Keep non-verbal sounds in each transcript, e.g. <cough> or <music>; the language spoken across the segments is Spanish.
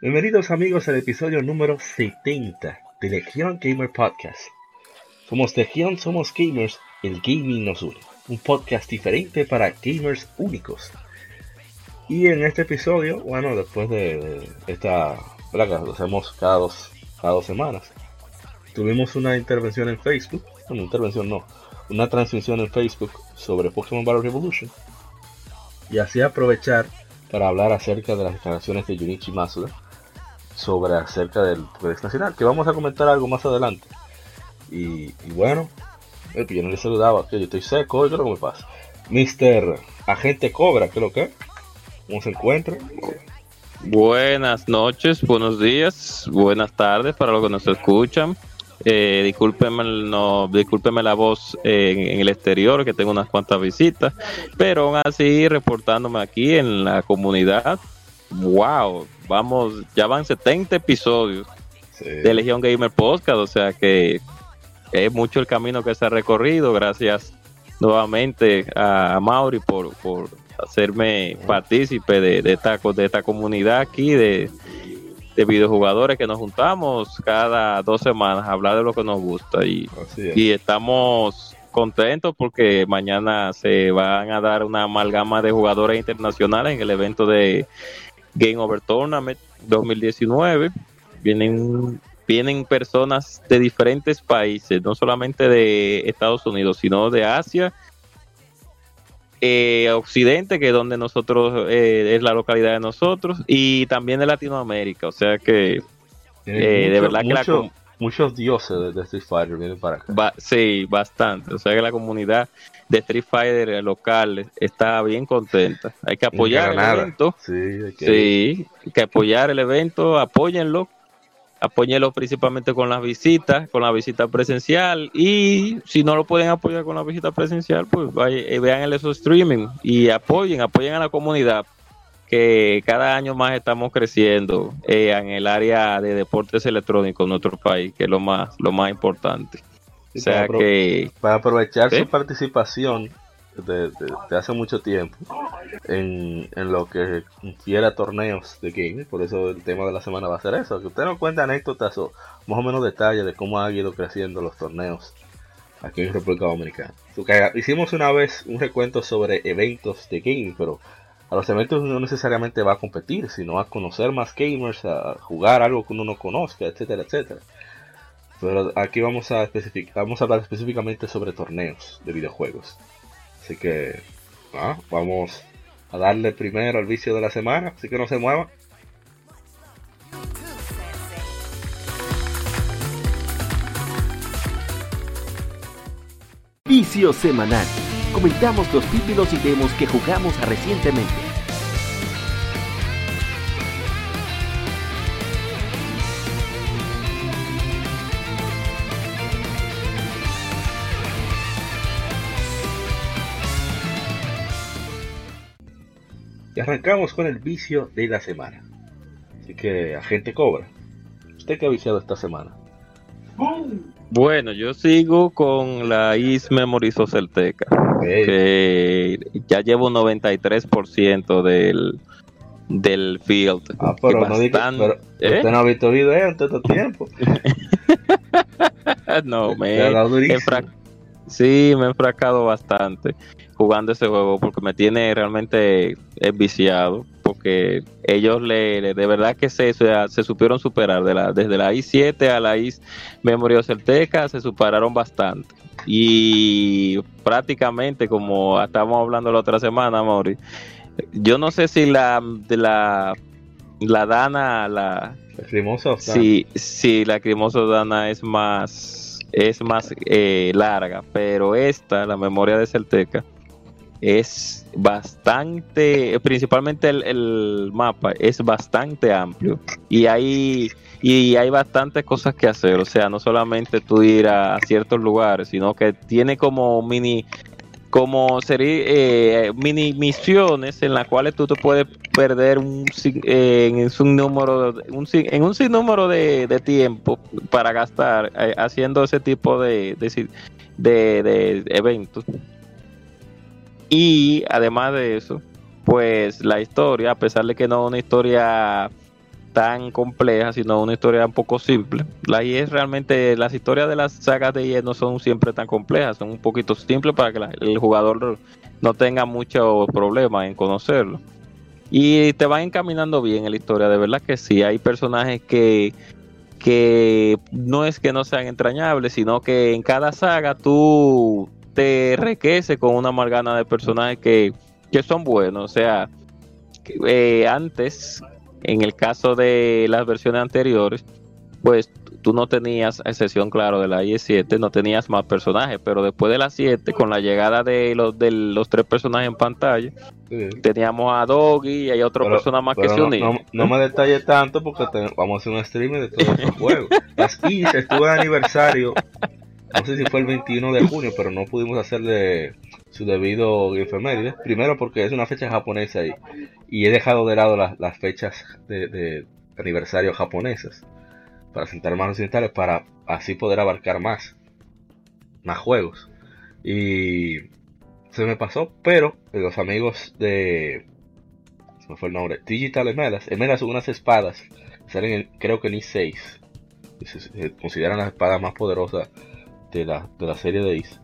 Bienvenidos amigos al episodio número 70 de Legion Gamer Podcast. Somos Legion, somos gamers, el gaming nos une. Un podcast diferente para gamers únicos. Y en este episodio, bueno, después de, esta plaga, lo hacemos cada dos, cada dos semanas. Tuvimos una intervención en Facebook, una intervención no, una transmisión en Facebook sobre Pokémon Battle Revolution. Y así aprovechar para hablar acerca de las declaraciones de Junichi Masuda sobre acerca del Pokédex Nacional, que vamos a comentar algo más adelante. Y, bueno, el pues yo no le saludaba, que yo estoy seco, ¿qué es lo que me pasa? Mister Agente Cobra, ¿qué es lo que? ¿Cómo se encuentra? Buenas noches, buenos días, buenas tardes para los que nos escuchan. Eh, discúlpeme, no, discúlpeme la voz en, el exterior, que tengo unas cuantas visitas, pero aún así reportándome aquí en la comunidad. ¡Wow! Vamos, ya van 70 episodios de Legión Gamer Podcast, o sea que es mucho el camino que se ha recorrido. Gracias nuevamente a, Mauri por, por hacerme partícipe de, esta, de esta comunidad aquí de, de videojugadores que nos juntamos cada dos semanas a hablar de lo que nos gusta. Y, y estamos contentos porque mañana se van a dar una amalgama de jugadores internacionales en el evento de Game Over Tournament 2019. Vienen, vienen personas de diferentes países, no solamente de Estados Unidos, sino de Asia, eh, Occidente, que es donde nosotros, eh, es la localidad de nosotros, y también de Latinoamérica. O sea que, eh, de verdad que la muchos dioses de, Street Fighter vienen para acá. sí, bastante. O sea que la comunidad de Street Fighter local está bien contenta. Hay que apoyar el evento. Sí, hay que... sí, hay que apoyar el evento, apóyenlo. Apóyenlo principalmente con las visitas, con la visita presencial. Y si no lo pueden apoyar con la visita presencial, pues eh, vean el eso streaming y apoyen, apoyen a la comunidad que cada año más estamos creciendo eh, en el área de deportes electrónicos en nuestro país, que es lo más, lo más importante. o sea para que para aprovechar su participación de, hace mucho tiempo en, lo que quiera torneos de gaming, por eso el tema de la semana va a ser eso, que usted nos cuenta anécdotas o más o menos detalles de cómo han ido creciendo los torneos aquí en República Dominicana. Hicimos una vez un recuento sobre eventos de gaming, pero a los eventos no necesariamente va a competir, sino a conocer más gamers, a jugar algo que uno no conozca, etcétera, etcétera. Pero aquí vamos a especificar, vamos a hablar específicamente sobre torneos de videojuegos. Así que ah, vamos a darle primero al vicio de la semana, así que no se mueva. Vicio semanal comentamos los títulos y demos que jugamos recientemente. Y arrancamos con el vicio de la semana. Así que, agente Cobra, ¿usted qué ha viciado esta semana? Bueno, yo sigo con la Is Memories Celteca, que ya llevo 93% del, del field. Ah, pero no digo, pero ¿eh? usted no ha visto video en todo este tiempo. <laughs> no, me sí, me he enfracado bastante jugando ese juego porque me tiene realmente viciado porque ellos le, de verdad que se, se, supieron superar de la, desde la i7 a la i Memory Celteca se superaron bastante. Y prácticamente como estábamos hablando la otra semana Mauri yo no sé si la la la Dana la Crimoso sí, sí la Crimoso Dana es más es más eh, larga pero esta la memoria de Celteca es bastante, principalmente el, mapa es bastante amplio y hay, y hay bastantes cosas que hacer, o sea, no solamente tú ir a, ciertos lugares, sino que tiene como mini como eh, mini misiones en las cuales tú te puedes perder un, eh, en un número un, en un sinnúmero de, de tiempo para gastar eh, haciendo ese tipo de, de, de eventos y además de eso, pues la historia, a pesar de que no es una historia tan compleja, sino una historia un poco simple. La es realmente, las historias de las sagas de IE no son siempre tan complejas, son un poquito simples para que el jugador no tenga mucho problema en conocerlo. Y te van encaminando bien en la historia, de verdad que sí, hay personajes que, que no es que no sean entrañables, sino que en cada saga tú te enriquece con una amalgana de personajes que, son buenos. O sea, eh, antes, en el caso de las versiones anteriores, pues tú no tenías, a excepción claro de la IE7, no tenías más personajes, pero después de la 7, con la llegada de los, de los tres personajes en pantalla, teníamos a Doggy y hay otro persona más que se unió. No, me detalle tanto porque vamos a hacer un streaming de todos los juegos. <laughs> Las IS estuvo en aniversario no sé si fue el 21 de junio, pero no pudimos hacerle su debido efeméride. Primero porque es una fecha japonesa y, y he dejado de lado las, fechas de, aniversario japonesas para sentar más occidentales para así poder abarcar más, más juegos. Y se me pasó, pero los amigos de... Fue el nombre. Digital Emelas. Emelas son unas espadas. Salen creo que en I6. se consideran las espadas más poderosas de la, de la serie de Is.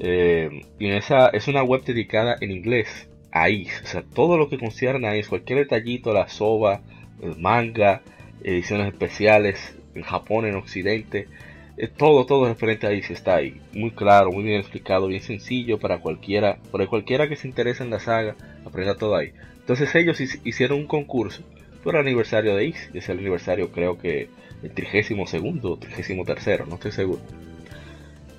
Eh, y esa es una web dedicada en inglés a Is. O sea, todo lo que concierne a Is, cualquier detallito, la soba, el manga, ediciones especiales en Japón, en Occidente, eh, todo, todo referente a Is está ahí. Muy claro, muy bien explicado, bien sencillo para cualquiera, para cualquiera que se interese en la saga, aprenda todo ahí. Entonces ellos hicieron un concurso por el aniversario de Is, es el aniversario creo que el 32 segundo o 33 tercero, no estoy seguro.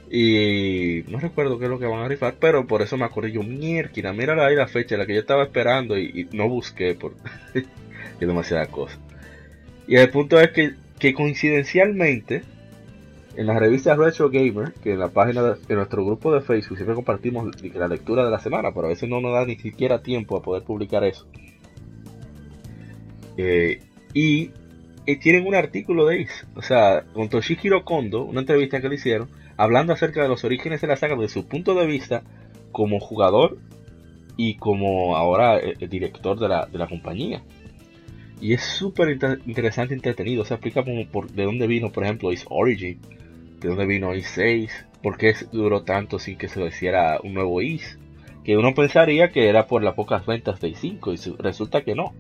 Y no recuerdo qué es lo que van a rifar, pero por eso me acordé yo, mierda, mira ahí la fecha, la que yo estaba esperando y, no busqué por <laughs> demasiada cosa. Y el punto es que, que coincidencialmente, en la revista Retro Gamer, que en la página de, nuestro grupo de Facebook siempre compartimos la lectura de la semana, pero a veces no nos da ni siquiera tiempo a poder publicar eso. Eh, y, y, tienen un artículo de Ace, o sea, con Toshihiro Kondo, una entrevista que le hicieron, hablando acerca de los orígenes de la saga desde su punto de vista como jugador y como ahora eh, eh, director de la, de la, compañía. Y es súper interesante entretenido. Se explica como por, de dónde vino, por ejemplo, Is Origin, de dónde vino Is 6, por qué duró tanto sin que se hiciera un nuevo Is. Que uno pensaría que era por las pocas ventas de Is 5 y resulta que no.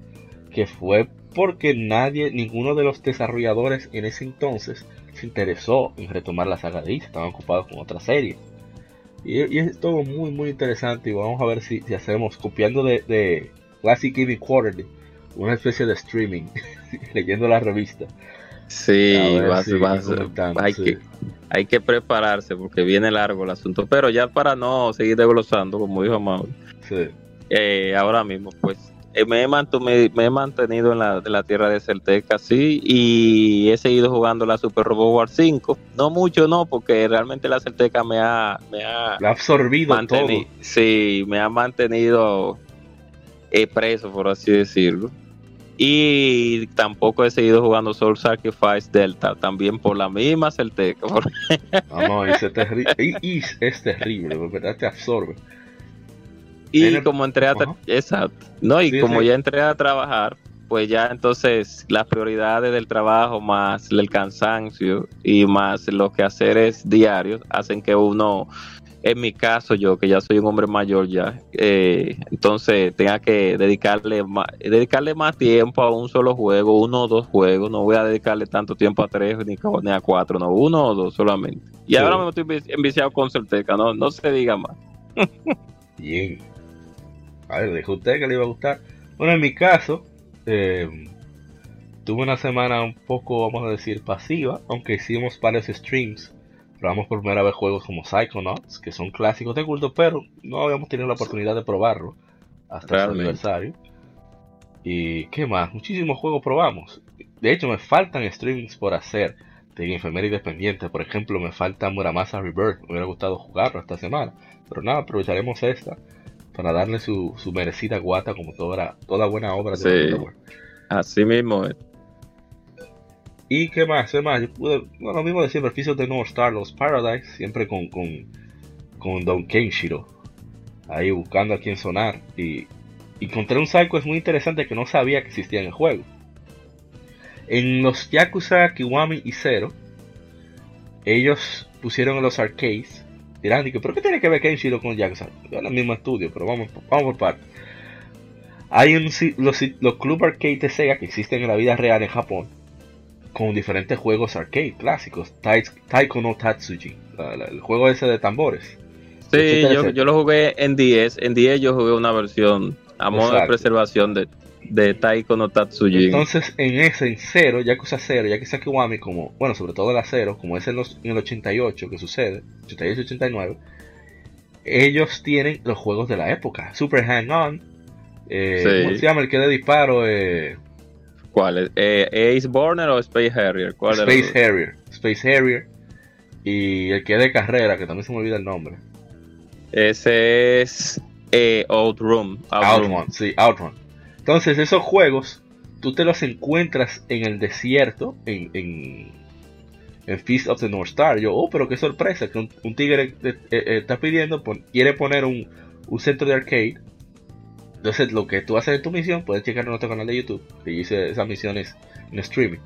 Que fue porque nadie, ninguno de los desarrolladores en ese entonces se interesó en retomar la saga de Is, estaban ocupados con otra serie. Y, es todo muy muy interesante y vamos a ver si, hacemos, copiando de, de Classic Gaming Quarterly, una especie de streaming, <laughs> leyendo la revista. Sí, hay, Que, hay que prepararse porque viene largo el asunto, pero ya para no seguir desglosando, como dijo Mauro, eh, ahora mismo pues eh, me, he me, he mantenido en la, tierra de Celteca, sí, y he seguido jugando la Super Robot War 5. No mucho, no, porque realmente la Celteca me ha, me ha, absorbido todo. Sí, me ha mantenido eh, preso, por así decirlo. Y tampoco he seguido jugando Soul Sacrifice Delta, también por la misma Celteca. <laughs> Vamos, es, terrible, es terrible, ¿verdad? Te absorbe. Y como entré a exacto, no, y como ya entré a trabajar, pues ya entonces las prioridades del trabajo más el cansancio y más los quehaceres diarios hacen que uno, en mi caso yo que ya soy un hombre mayor ya, eh, entonces tenga que dedicarle más, dedicarle más tiempo a un solo juego, uno o dos juegos, no voy a dedicarle tanto tiempo a tres ni, a cuatro, no, uno o dos solamente. Y ahora me estoy enviciado con Certeca, no, no se diga más. Bien. A ver, dijo usted que le iba a gustar. Bueno, en mi caso, eh, tuve una semana un poco, vamos a decir, pasiva, aunque hicimos varios streams probamos por primera vez juegos como Psychonauts, que son clásicos de culto, pero no habíamos tenido la oportunidad de probarlo hasta su aniversario. Y qué más, muchísimos juegos probamos. De hecho, me faltan streamings por hacer de efemérides pendientes. Por ejemplo, me falta Muramasa Rebirth. Me hubiera gustado jugarlo esta semana. Pero nada, aprovecharemos esta para darle su, su merecida guata como toda, toda buena obra de sí, Así mismo ¿Y qué más? ¿Qué más? Yo pude, bueno, lo mismo decir, beneficios de North Star, los Paradise, siempre con, con, con Don Kenshiro. Ahí buscando a quién sonar. Y encontré un Psycho es muy interesante que no sabía que existía en el juego. En los Yakuza Kiwami y Zero, ellos pusieron en los arcades. Dirán, ¿pero qué tiene que ver Kenshiro con Yakuza? Es el mismo estudio, pero vamos, vamos por partes. Hay un, los, los club arcade de Sega que existen en la vida real en Japón con diferentes juegos arcade clásicos. Taiko no Tatsuji, el juego ese de tambores. Sí, yo, yo, lo jugué en 10. En 10 yo jugué una versión a modo de preservación de, de Taiko no Tatsuji. Entonces, en ese, en cero, Yakuza 0, Yakuza Kiwami, como, bueno, sobre todo el cero, como es en, los, en el 88 que sucede, 88-89, ellos tienen los juegos de la época. Super Hang On, eh, ¿cómo se llama el que de disparo? Eh, ¿Cuál es? Eh, ¿Ace Borner o Space Harrier? ¿Cuál Space Harrier. Space Harrier. Y el que es de carrera, que también se me olvida el nombre. Ese es eh, Outrun. Outrun, sí, Outrun. Entonces, esos juegos, tú te los encuentras en el desierto, en, en, Feast of the North Star. Yo, oh, pero qué sorpresa, que un, tigre eh, eh, está pidiendo, quiere poner un, un centro de arcade entonces, lo que tú haces en tu misión, puedes checar en nuestro canal de YouTube, que hice esas misiones en streaming.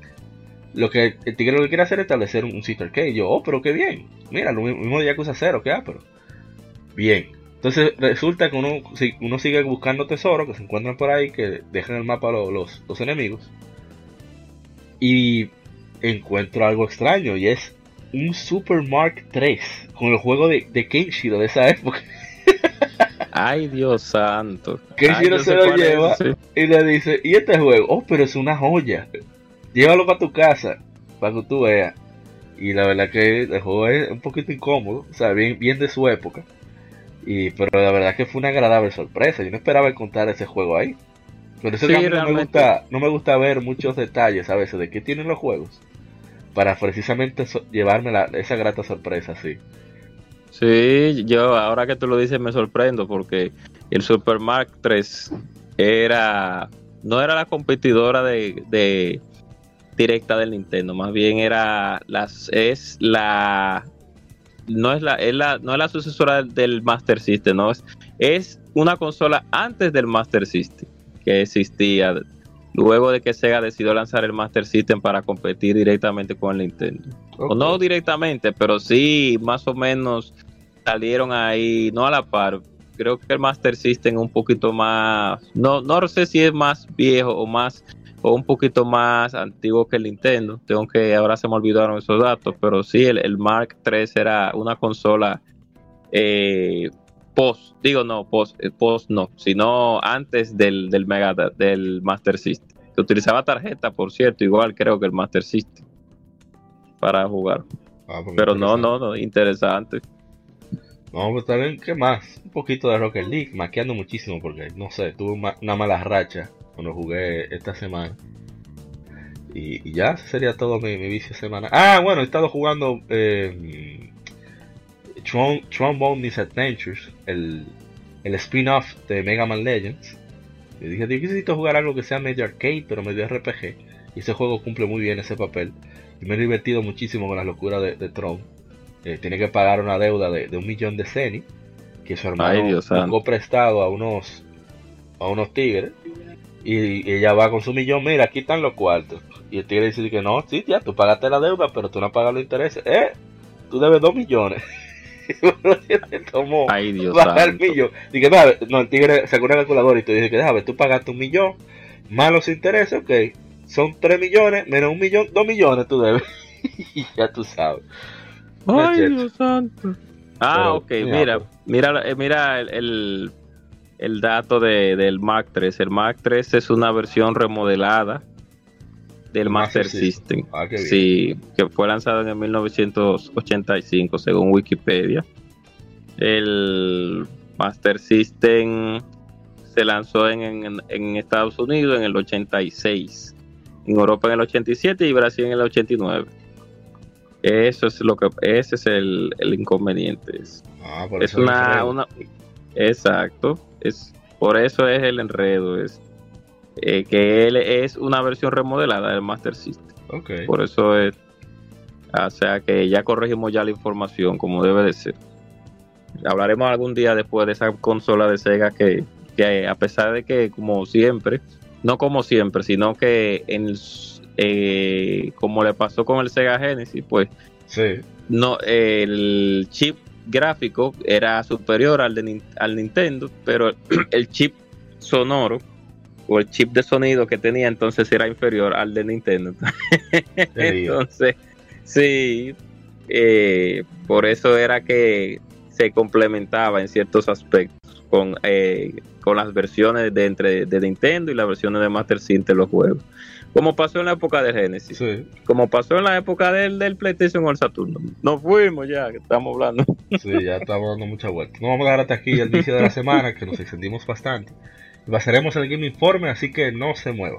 Lo que el tigre lo que quiere hacer es establecer un, sitio arcade. Yo, oh, pero qué bien. Mira, lo mismo de Yakuza 0, que ah, pero. Bien. Entonces resulta que uno, si uno sigue buscando tesoros que se encuentran por ahí, que dejan el mapa los, los, enemigos. Y encuentro algo extraño y es un Super Mark 3 con el juego de, de Kenshiro de esa época. <laughs> Ay, Dios santo. No se lo lleva y le dice, ¿y este juego? Oh, pero es una joya. Llévalo para tu casa, para que tú veas. Y la verdad que el juego es un poquito incómodo, o sea, bien, bien de su época. Y, pero la verdad que fue una agradable sorpresa. Yo no esperaba encontrar ese juego ahí. Pero eso no, me gusta, no me gusta ver muchos detalles a veces de qué tienen los juegos. Para precisamente llevarme esa grata sorpresa, sí. Sí, yo ahora que tú lo dices me sorprendo porque el Super Mark 3 era no era la competidora de, directa del Nintendo, más bien era las es la no es la, es la no es la sucesora del Master System, no es es una consola antes del Master System que existía luego de que Sega decidió lanzar el Master System para competir directamente con el Nintendo. O no directamente, pero sí más o menos salieron ahí, no a la par. Creo que el Master System un poquito más, no, no sé si es más viejo o más o un poquito más antiguo que el Nintendo. Tengo que, ahora se me olvidaron esos datos, pero sí, el, Mark III era una consola eh, post, digo no, post, eh, post no, sino antes del, del Mega, del Master System. Que utilizaba tarjeta, por cierto, igual creo que el Master System para jugar. Ah, pues pero no, no, no, interesante. Vamos a ver qué más. Un poquito de Rocket League, maqueando muchísimo porque no sé, tuve una mala racha cuando jugué esta semana. Y, ya, sería todo mi, mi vicio semana. Ah, bueno, he estado jugando eh, Trombone Misadventures, el, el spin-off de Mega Man Legends. Y dije, necesito jugar algo que sea medio arcade, pero medio RPG. Y ese juego cumple muy bien ese papel. Y me he divertido muchísimo con las locuras de, de Tron. Eh, tiene que pagar una deuda de, un millón de ceni que su hermano sacó prestado a unos a unos tigres y, ella va con su millón, mira, aquí están los cuartos. Y el tigre dice que no, sí, ya, tú pagaste la deuda, pero tú no pagas los intereses. Eh, tú debes dos millones. <laughs> tomó Ay, Dios el millón. Dije, no, el tigre sacó una calculadora y te dice que déjame, tú pagaste un millón, más los intereses, ok, son tres millones, menos un millón, dos millones tú debes. <laughs> y ya tú sabes. Ay, Dios santo. Ah, ok, mira, mira, eh, mira el, el, dato de, del Mac 3. El Mac 3 es una versión remodelada del Master, System. Ah, sí, que fue lanzado en el 1985 según Wikipedia. El Master System se lanzó en, Estados Unidos en el 86, en Europa en el 87 y Brasil en el 89. Eso es lo que ese es el, inconveniente. Ah, es una, una, exacto, es por eso es el enredo, es eh, que él es una versión remodelada del Master System. Por eso es, o sea que ya corregimos ya la información como debe de ser. Hablaremos algún día después de esa consola de Sega que, a pesar de que como siempre, no como siempre, sino que en eh, como le pasó con el Sega Genesis, pues no el chip gráfico era superior al, de, al Nintendo, pero <clears throat> el chip sonoro o el chip de sonido que tenía entonces era inferior al de Nintendo. <laughs> entonces, sí, eh, por eso era que se complementaba en ciertos aspectos con, eh, con las versiones de, entre, de Nintendo y las versiones de Master System de los juegos. Como pasó en la época de Genesis. Como pasó en la época del, del PlayStation o el Saturno. Nos fuimos ya, que estamos hablando. Sí, ya estamos dando mucha vuelta. No vamos a dar hasta aquí el inicio de la semana, que nos extendimos bastante. Basaremos el Game Informe, así que no se mueva.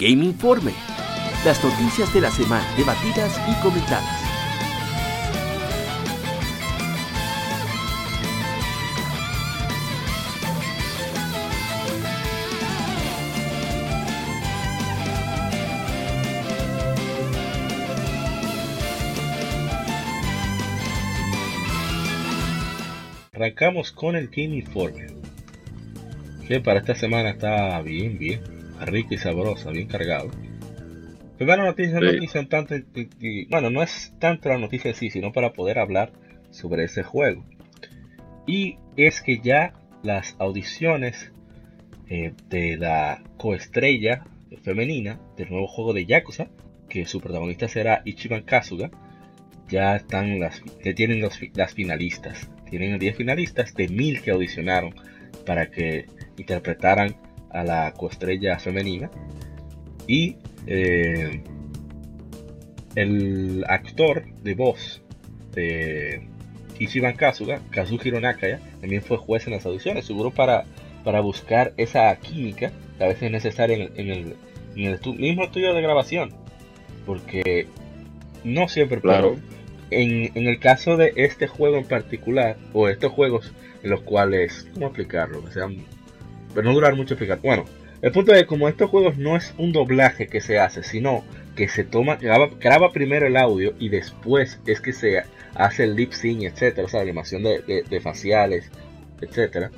Game Informe. Las noticias de la semana debatidas y comentadas. Arrancamos con el Game Informe. Que para esta semana está bien, bien rica y sabrosa, bien cargado. Primera noticia, noticia tanto, bueno, no es tanto la noticia en sí, sino para poder hablar sobre ese juego. Y es que ya las audiciones eh, de la coestrella femenina del nuevo juego de Yakuza, que su protagonista será Ichiban Kasuga, ya están las, ya tienen las finalistas. Tienen 10 finalistas de 1000 que audicionaron para que interpretaran a la coestrella femenina. Y eh, el actor de voz de Ichiban Kazuga, Kazuhiro Nakaya, también fue juez en las audiciones, seguro para, para buscar esa química que a veces es necesaria en, el, mismo estudio de grabación. Porque no siempre, claro. en, en, el caso de este juego en particular, o estos juegos en los cuales, ¿cómo explicarlo? Que sean pero no durar mucho explicar. Bueno, el punto es que como estos juegos no es un doblaje que se hace, sino que se toma, graba, primero el audio y después es que se hace el lip sync, etcétera, o sea, animación de, faciales, etcétera.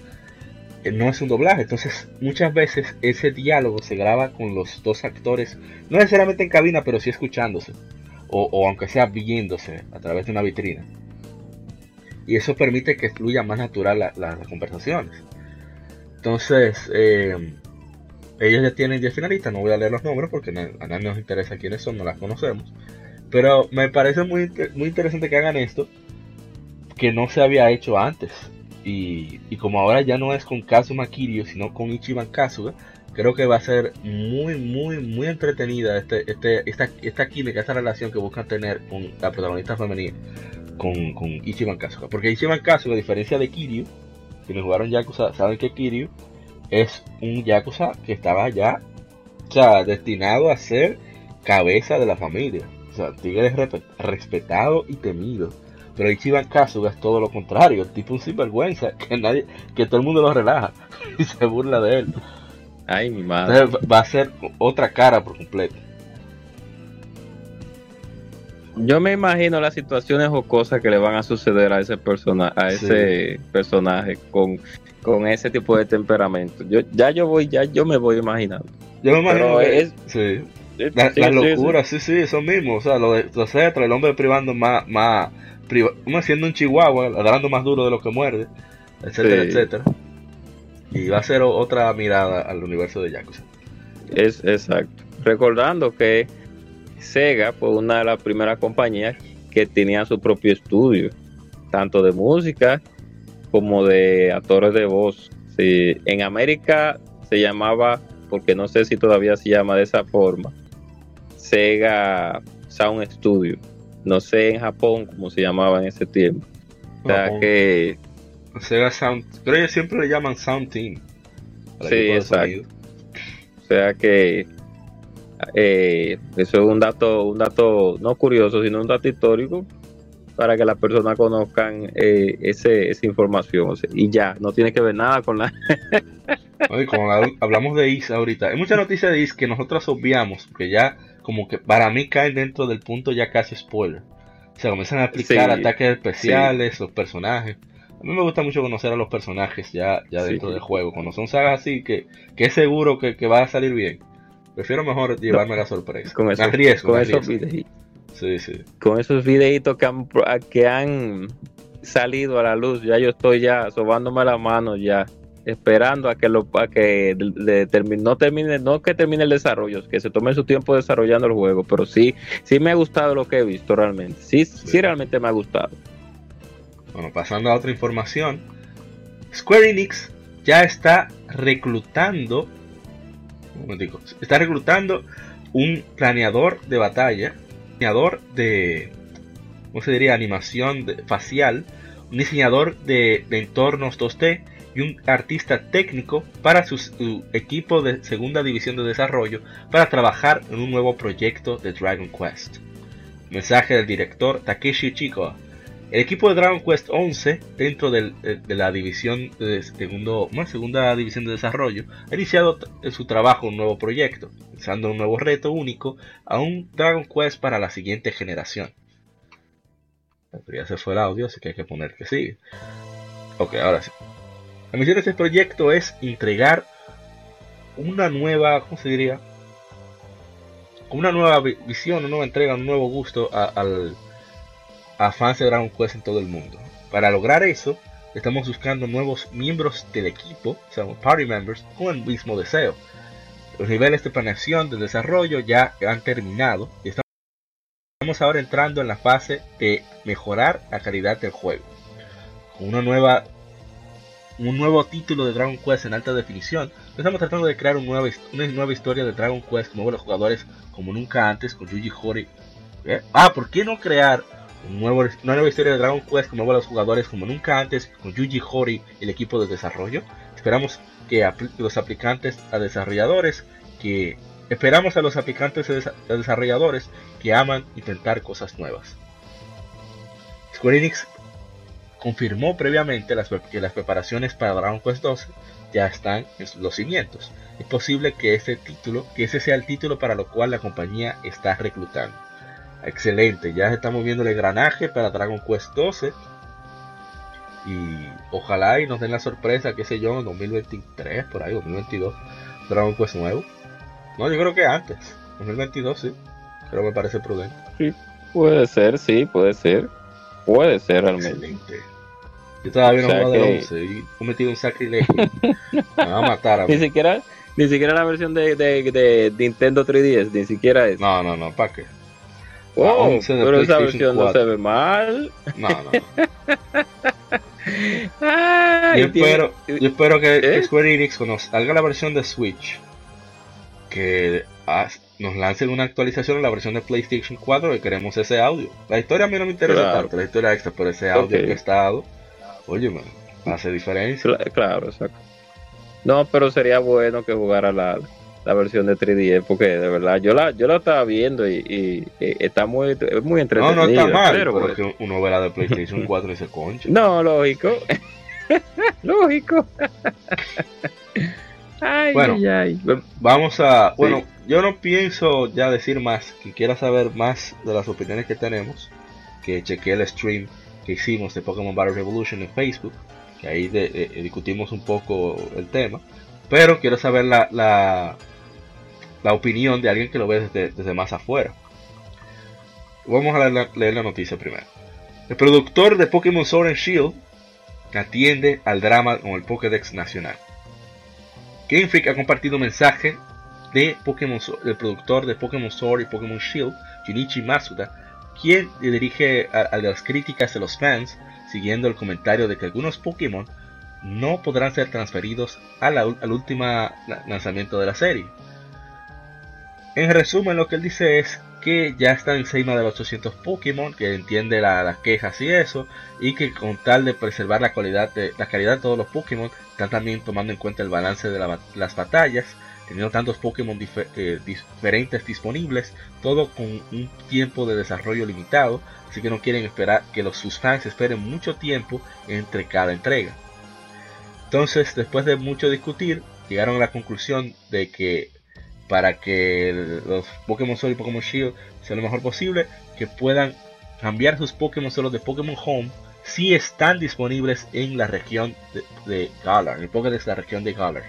Eh, no es un doblaje, entonces muchas veces ese diálogo se graba con los dos actores, no necesariamente en cabina, pero sí escuchándose, o, aunque sea viéndose a través de una vitrina. Y eso permite que fluya más natural las conversaciones. Entonces, eh, ellos ya tienen 10 finalistas, no voy a leer los nombres porque a nadie nos interesa quiénes son, no las conocemos. Pero me parece muy, muy interesante que hagan esto, que no se había hecho antes. Y, como ahora ya no es con Kazuma Kiryu, sino con Ichiban Kasuga, Creo que va a ser muy, muy, muy entretenida este, este, esta, esta química, esta relación que buscan tener con la protagonista femenina, con, con Ichiban Kasuga. Porque Ichiban Kasuga, a diferencia de Kiryu, quienes jugaron Yakuza saben que Kiryu es un Yakuza que estaba ya o sea, destinado a ser cabeza de la familia. O sea, tigre es respetado y temido. Pero Ichiban Kasuga es todo lo contrario, el tipo un sinvergüenza, <laughs> que nadie, que todo el mundo lo relaja <laughs> y se burla de él. Ay, mi madre. va a ser otra cara por completo. Yo me imagino las situaciones o cosas que le van a suceder a ese persona, a ese personaje con, con ese tipo de temperamento. Yo ya yo voy, ya yo me voy imaginando. Yo me imagino es, sí. La, locura, sí, sí, eso mismo. O sea, lo de los el hombre privando más, más, haciendo un chihuahua, ladrando más duro de lo que muerde, etcétera, etcétera. Y va a ser otra mirada al universo de Yakuza. Es exacto. Recordando que Sega fue una de las primeras compañías que tenía su propio estudio, tanto de música como de actores de voz. en América se llamaba, porque no sé si todavía se llama de esa forma, Sega Sound Studio. No sé en Japón cómo se llamaba en ese tiempo. O sea que. Sega Sound. Pero ellos siempre le llaman Sound Team. Sí, exacto. O sea que eh, eso es un dato, un dato no curioso, sino un dato histórico para que las personas conozcan eh, ese, esa información. y ya, no tiene que ver nada con la... <laughs> como hablamos de IS ahorita, hay muchas noticias de IS que nosotros obviamos, que ya como que para mí caen dentro del punto ya casi spoiler. Se comienzan a aplicar ataques especiales, los personajes. A mí me gusta mucho conocer a los personajes ya, ya dentro del juego. Cuando son sagas así, que, que es seguro que, que va a salir bien. Prefiero mejor llevarme la sorpresa. Con, esos, videitos. Con esos videitos que han, que han salido a la luz, ya yo estoy ya sobándome la mano ya esperando a que lo a que no termine no que termine el desarrollo que se tome su tiempo desarrollando el juego pero sí sí me ha gustado lo que he visto realmente. Sí sí, realmente me ha gustado. Bueno pasando a otra información Square Enix ya está reclutando está reclutando un planeador de batalla, planeador de, ¿cómo se diría? Animación facial, un diseñador de, entornos 2D y un artista técnico para su, equipo de segunda división de desarrollo para trabajar en un nuevo proyecto de Dragon Quest. Mensaje del director Takeshi Chiko el equipo de Dragon Quest 11, dentro de la división de segundo, segunda división de desarrollo, ha iniciado su trabajo un nuevo proyecto, pensando un nuevo reto único a un Dragon Quest para la siguiente generación. Pero ya se fue el audio, así que hay que poner que sigue. Ok, ahora sí. La misión de este proyecto es entregar una nueva, ¿cómo se diría? Una nueva visión, una nueva entrega, un nuevo gusto al a fans de Dragon Quest en todo el mundo. Para lograr eso, estamos buscando nuevos miembros del equipo, o sea, party members, con el mismo deseo. Los niveles de planeación de desarrollo ya han terminado y estamos ahora entrando en la fase de mejorar la calidad del juego. Una nueva, un nuevo título de Dragon Quest en alta definición, estamos tratando de crear una nueva historia de Dragon Quest con nuevos jugadores como nunca antes con Yuji Horii. ¿Eh? Ah, ¿por qué no crear nuevo, una nueva historia de Dragon Quest con nuevos jugadores como nunca antes, con Yuji Horii el equipo de desarrollo. Esperamos que los aplicantes a desarrolladores que esperamos a los aplicantes a desarrolladores que aman intentar cosas nuevas. Square Enix confirmó previamente que las preparaciones para Dragon Quest 2 ya están en los cimientos. Es posible que ese título, que ese sea el título para lo cual la compañía está reclutando. Excelente, ya estamos viendo el engranaje para Dragon Quest 12. Y ojalá y nos den la sorpresa, qué sé yo, en 2023, por ahí, 2022, Dragon Quest nuevo. No, yo creo que antes, 2022 sí, pero me parece prudente. Sí, puede ser, sí, puede ser. Puede ser realmente. Excelente. Yo todavía no juego de 11 y he cometido un sacrilegio. me va a matar a <laughs> mí. Ni siquiera, ni siquiera la versión de, de, de Nintendo 3DS, ni siquiera es. No, no, no, ¿para qué? Wow, pero esa versión no se ve mal. No, no. <laughs> yo, espero, yo espero que ¿Eh? Square Enix cuando salga la versión de Switch que nos lancen una actualización en la versión de PlayStation 4 y queremos ese audio. La historia a mí no me interesa tanto, la historia extra, pero ese audio que ha estado, oye, man, hace diferencia. Claro, exacto. No, pero sería bueno que jugara la, la versión de 3DS porque de verdad yo la yo la estaba viendo y, está muy muy entretenido. No, no está mal, pero porque pues, uno ve la de PlayStation <laughs> 4 y se concha. No, lógico. <laughs> lógico. <laughs> ay, bueno, ay, vamos a bueno, yo no pienso ya decir más, que quiera saber más de las opiniones que tenemos, que chequeé el stream que hicimos de Pokémon Battle Revolution en Facebook, que ahí de, discutimos un poco el tema, pero quiero saber la, la la opinión de alguien que lo ve desde, más afuera. Vamos a leer la, noticia primero. El productor de Pokémon Sword and Shield atiende al drama con el Pokédex nacional. Game Freak ha compartido un mensaje de Pokémon, del productor de Pokémon Sword y Pokémon Shield, Junichi Masuda, quien dirige a, las críticas de los fans, siguiendo el comentario de que algunos Pokémon no podrán ser transferidos al último lanzamiento de la serie. En resumen, lo que él dice es que ya está encima de los 800 Pokémon, que entiende las quejas y eso, y que con tal de preservar la calidad de, la calidad de todos los Pokémon, están también tomando en cuenta el balance de las batallas, teniendo tantos Pokémon eh, diferentes disponibles, todo con un tiempo de desarrollo limitado, así que no quieren esperar que los, sus fans esperen mucho tiempo entre cada entrega. Entonces, después de mucho discutir, llegaron a la conclusión de que para que los Pokémon Sword y Pokémon Shield sea lo mejor posible, que puedan cambiar sus Pokémon solo de Pokémon Home si están disponibles en la región de, Galar, en el Pokémon de la región de Galar.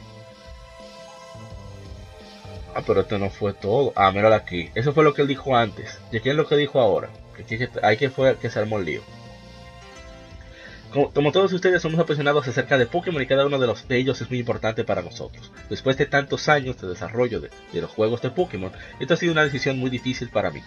Ah, pero esto no fue todo. Ah, míralo aquí. Eso fue lo que él dijo antes. ¿Y quién es lo que dijo ahora? Que, hay que fue que se el lío. Como, todos ustedes somos apasionados acerca de Pokémon y cada uno de, los, de ellos es muy importante para nosotros. Después de tantos años de desarrollo de, los juegos de Pokémon, esto ha sido una decisión muy difícil para mí.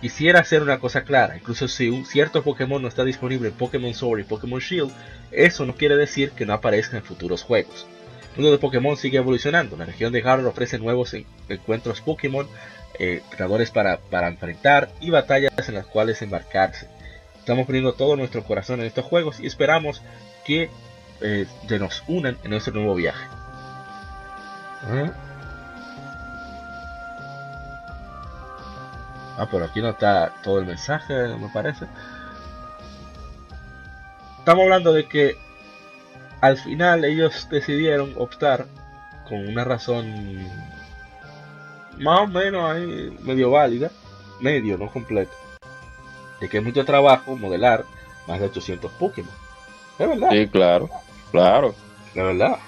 Quisiera hacer una cosa clara, incluso si un cierto Pokémon no está disponible en Pokémon Sword y Pokémon Shield, eso no quiere decir que no aparezca en futuros juegos. El mundo de Pokémon sigue evolucionando, la región de Galar ofrece nuevos encuentros Pokémon, eh, creadores para enfrentar y batallas en las cuales embarcarse. Estamos poniendo todo nuestro corazón en estos juegos y esperamos que eh, se nos unan en nuestro nuevo viaje. Ah, pero aquí no está todo el mensaje, me parece. Estamos hablando de que al final ellos decidieron optar con una razón más o menos ahí medio válida, medio, no completo de que es mucho trabajo modelar más de 800 Pokémon. Es verdad. Sí, claro, claro. De verdad.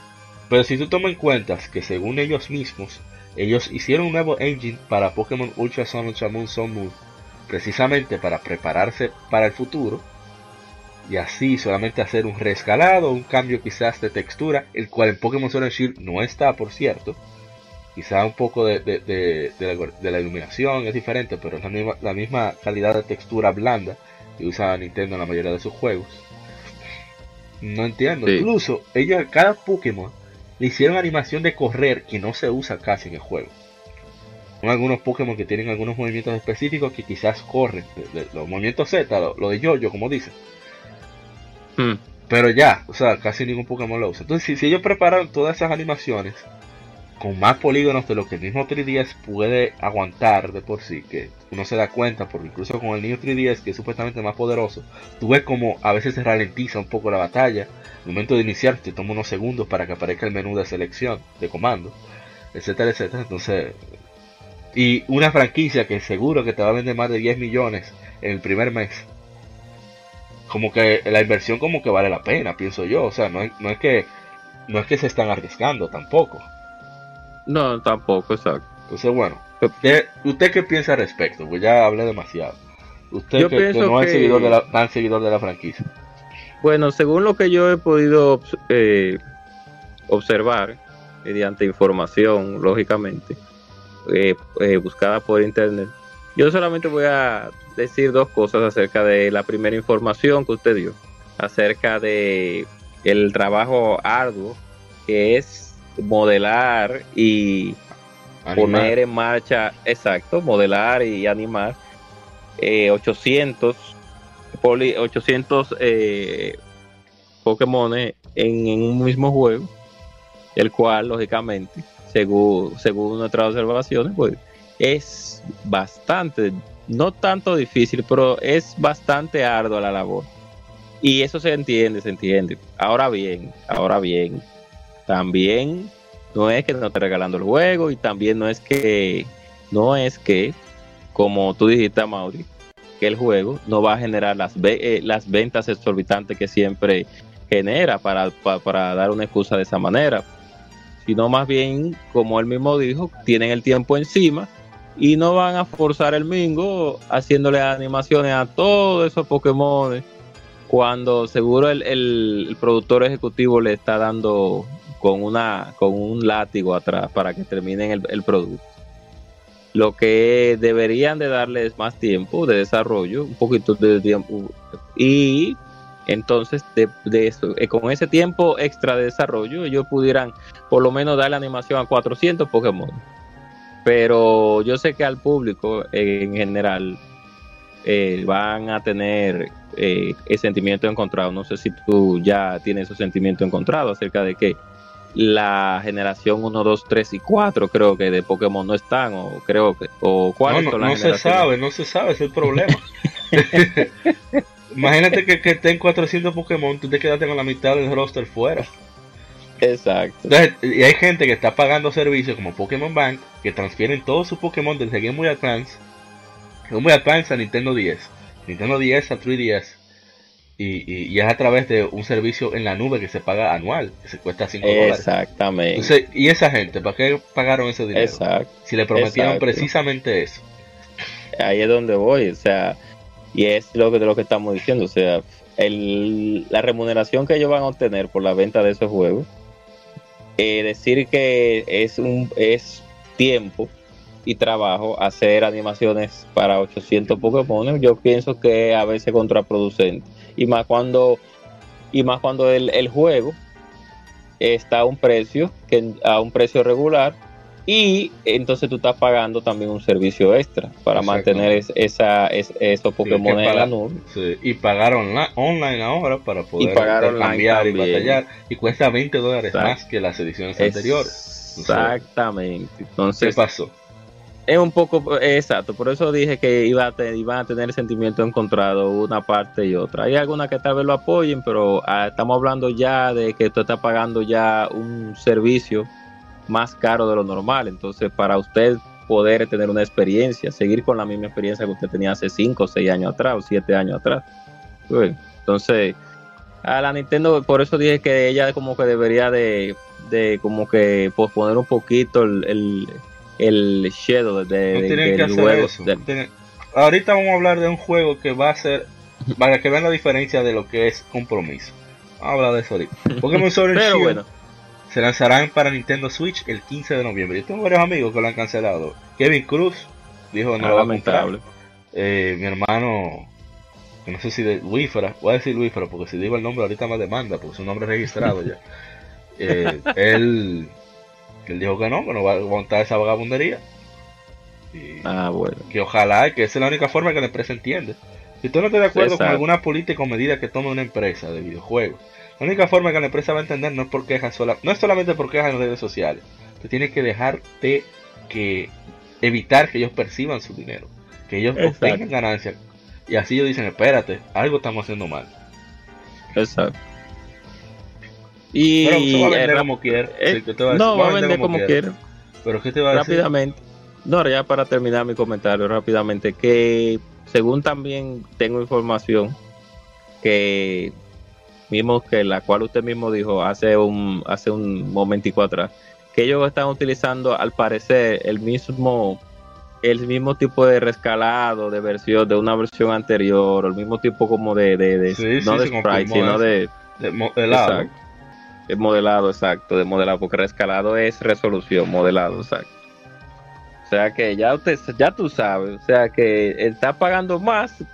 Pero si tú tomas en cuenta que según ellos mismos, ellos hicieron un nuevo engine para Pokémon Ultra Sun, Ultra Moon, Sun Moon, precisamente para prepararse para el futuro, y así solamente hacer un reescalado, un cambio quizás de textura, el cual en Pokémon Sword and Shield no está, por cierto, Quizá un poco de, la, iluminación es diferente, pero es la misma, la misma calidad de textura blanda que usa Nintendo en la mayoría de sus juegos. No entiendo. Incluso ellos, cada Pokémon le hicieron animación de correr que no se usa casi en el juego. Son algunos Pokémon que tienen algunos movimientos específicos que quizás corren. los movimientos Z, lo, de Yoyo, como dicen. Hmm. Pero ya, o sea, casi ningún Pokémon lo usa. Entonces, si, si ellos prepararon todas esas animaciones con más polígonos de lo que el mismo 3DS puede aguantar de por sí, que uno se da cuenta, porque incluso con el New 3DS, que es supuestamente más poderoso, tú ves como a veces se ralentiza un poco la batalla. el momento de iniciar te toma unos segundos para que aparezca el menú de selección, de comando, etcétera, etcétera. Entonces, y una franquicia que seguro que te va a vender más de 10 millones en el primer mes. Como que la inversión como que vale la pena, pienso yo. O sea, no no es que no es que se están arriesgando tampoco. No, tampoco, exacto. Entonces, bueno, ¿usted qué piensa al respecto? Pues ya hablé demasiado. Usted que, no es seguidor de la, tan seguidor de la franquicia. Bueno, según lo que yo he podido eh, observar, mediante información, lógicamente, eh, eh, buscada por internet, yo solamente voy a decir dos cosas acerca de la primera información que usted dio, acerca de el trabajo arduo que es modelar y poner en marcha, exacto, modelar y animar 800 poli, 800 eh, Pokémon en, en, un mismo juego, el cual, lógicamente, según, según nuestras observaciones, pues es bastante, no tanto difícil, pero es bastante ardua la labor. Y eso se entiende, se entiende. Ahora bien, ahora bien, también no es que no esté regalando el juego y también no es que, no es que, como tú dijiste, Mauri, que el juego no va a generar las, eh, las ventas exorbitantes que siempre genera para, para, dar una excusa de esa manera, sino más bien, como él mismo dijo, tienen el tiempo encima y no van a forzar el mingo haciéndole animaciones a todos esos Pokémon cuando seguro el, el, productor ejecutivo le está dando con una con un látigo atrás para que terminen el, el producto lo que deberían de darles más tiempo de desarrollo, un poquito de tiempo, y entonces de, eso, eh, con ese tiempo extra de desarrollo, ellos pudieran por lo menos dar la animación a 400 Pokémon. Pero yo sé que al público en general eh, van a tener eh, el sentimiento encontrado. No sé si tú ya tienes ese sentimiento encontrado acerca de que la generación 1, 2, 3 y 4 creo que de Pokémon no están o creo que o cuáles no, no, no se sabe, no se sabe, es el problema. <laughs> Imagínate que, que estén 400 Pokémon, tú te quedaste con la mitad del roster fuera. Exacto. y hay gente que está pagando servicios como Pokémon Bank que transfieren todos sus Pokémon desde Game Boy Advance, Game Boy Advance a Nintendo 10, Nintendo 10 a 3DS y, y, es a través de un servicio en la nube que se paga anual, que se cuesta 5 dólares. Exactamente. ¿y esa gente, para qué pagaron ese dinero? Exacto. Si le prometieron precisamente eso. Ahí es donde voy, o sea, y es lo que, de lo que estamos diciendo, o sea, el, la remuneración que ellos van a obtener por la venta de esos juegos, eh, decir que es, un, es tiempo y trabajo hacer animaciones para 800 Pokémon, yo pienso que a veces contraproducente y más cuando y más cuando el, el juego está a un precio que a un precio regular y entonces tú estás pagando también un servicio extra para mantener esa, esos Pokémon en la nube. y pagar online, ahora para poder cambiar y batallar. Y cuesta 20 dólares más que las ediciones anteriores. Exactamente. Entonces, ¿Qué pasó? Es un poco exacto, por eso dije que iba a iban a tener sentimiento encontrado una parte y otra. Hay algunas que tal vez lo apoyen, pero ah, estamos hablando ya de que tú estás pagando ya un servicio más caro de lo normal. Entonces, para usted poder tener una experiencia, seguir con la misma experiencia que usted tenía hace 5 o 6 años atrás o 7 años atrás. entonces, a la Nintendo, por eso dije que ella como que debería de, de como que posponer un poquito el el shadow de, del juego. Ahorita vamos a hablar de un juego que va a ser para que vean la diferencia de lo que es compromiso. Vamos a hablar de eso ahorita. Pokémon Sword <laughs> Pero bueno. se lanzarán para Nintendo Switch el 15 de noviembre. Yo tengo varios amigos que lo han cancelado. Kevin Cruz dijo no lo va a comprar. Eh, mi hermano, no sé si de Wifra, voy a decir Wifra porque si digo el nombre ahorita me demanda porque es un nombre registrado ya. <laughs> Eh, él que él dijo que no, que no va a aguantar esa vagabundería. ah, bueno. Que ojalá, que esa es la única forma que la empresa entiende. Si tú no estás de acuerdo con alguna política o medida que tome una empresa de videojuegos, la única forma que la empresa va a entender no es por quejas sola, no es solamente por quejas en redes sociales. Tú tienes que dejarte que evitar que ellos perciban su dinero, que ellos obtengan ganancias. Y así ellos dicen, espérate, algo estamos haciendo mal. Exacto. Y Pero va a vender como quiera. Eh, no, va a vender como, quiera. Pero ¿qué te va a decir? Rápidamente. No, ya para terminar mi comentario rápidamente, que según también tengo información que mismo que la cual usted mismo dijo hace un hace un momentico atrás, que ellos están utilizando al parecer el mismo el mismo tipo de rescalado de versión de una versión anterior, el mismo tipo como de, de, no de sprite, sino de, de es modelado, exacto, de modelado, porque rescalado es resolución, modelado, exacto. O sea que ya usted, ya tú sabes, o sea que está pagando más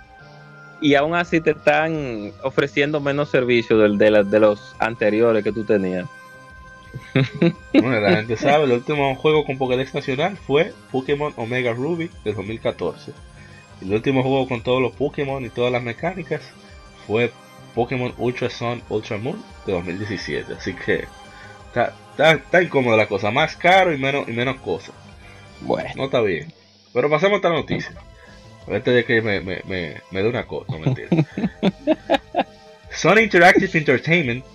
y aún así te están ofreciendo menos servicios de, de, de los anteriores que tú tenías. <laughs> bueno, la gente sabe, el último juego con Pokédex nacional fue Pokémon Omega Ruby de 2014. El último juego con todos los Pokémon y todas las mecánicas fue Pokémon Ultra Sun Ultra Moon de 2017. Así que está, está, incómoda la cosa, más caro y menos, y menos cosas. Bueno. No está bien. Pero pasemos a otra noticia. Antes de que me, me, me, me dé una cosa, no mentira. <laughs> Sony Interactive Entertainment,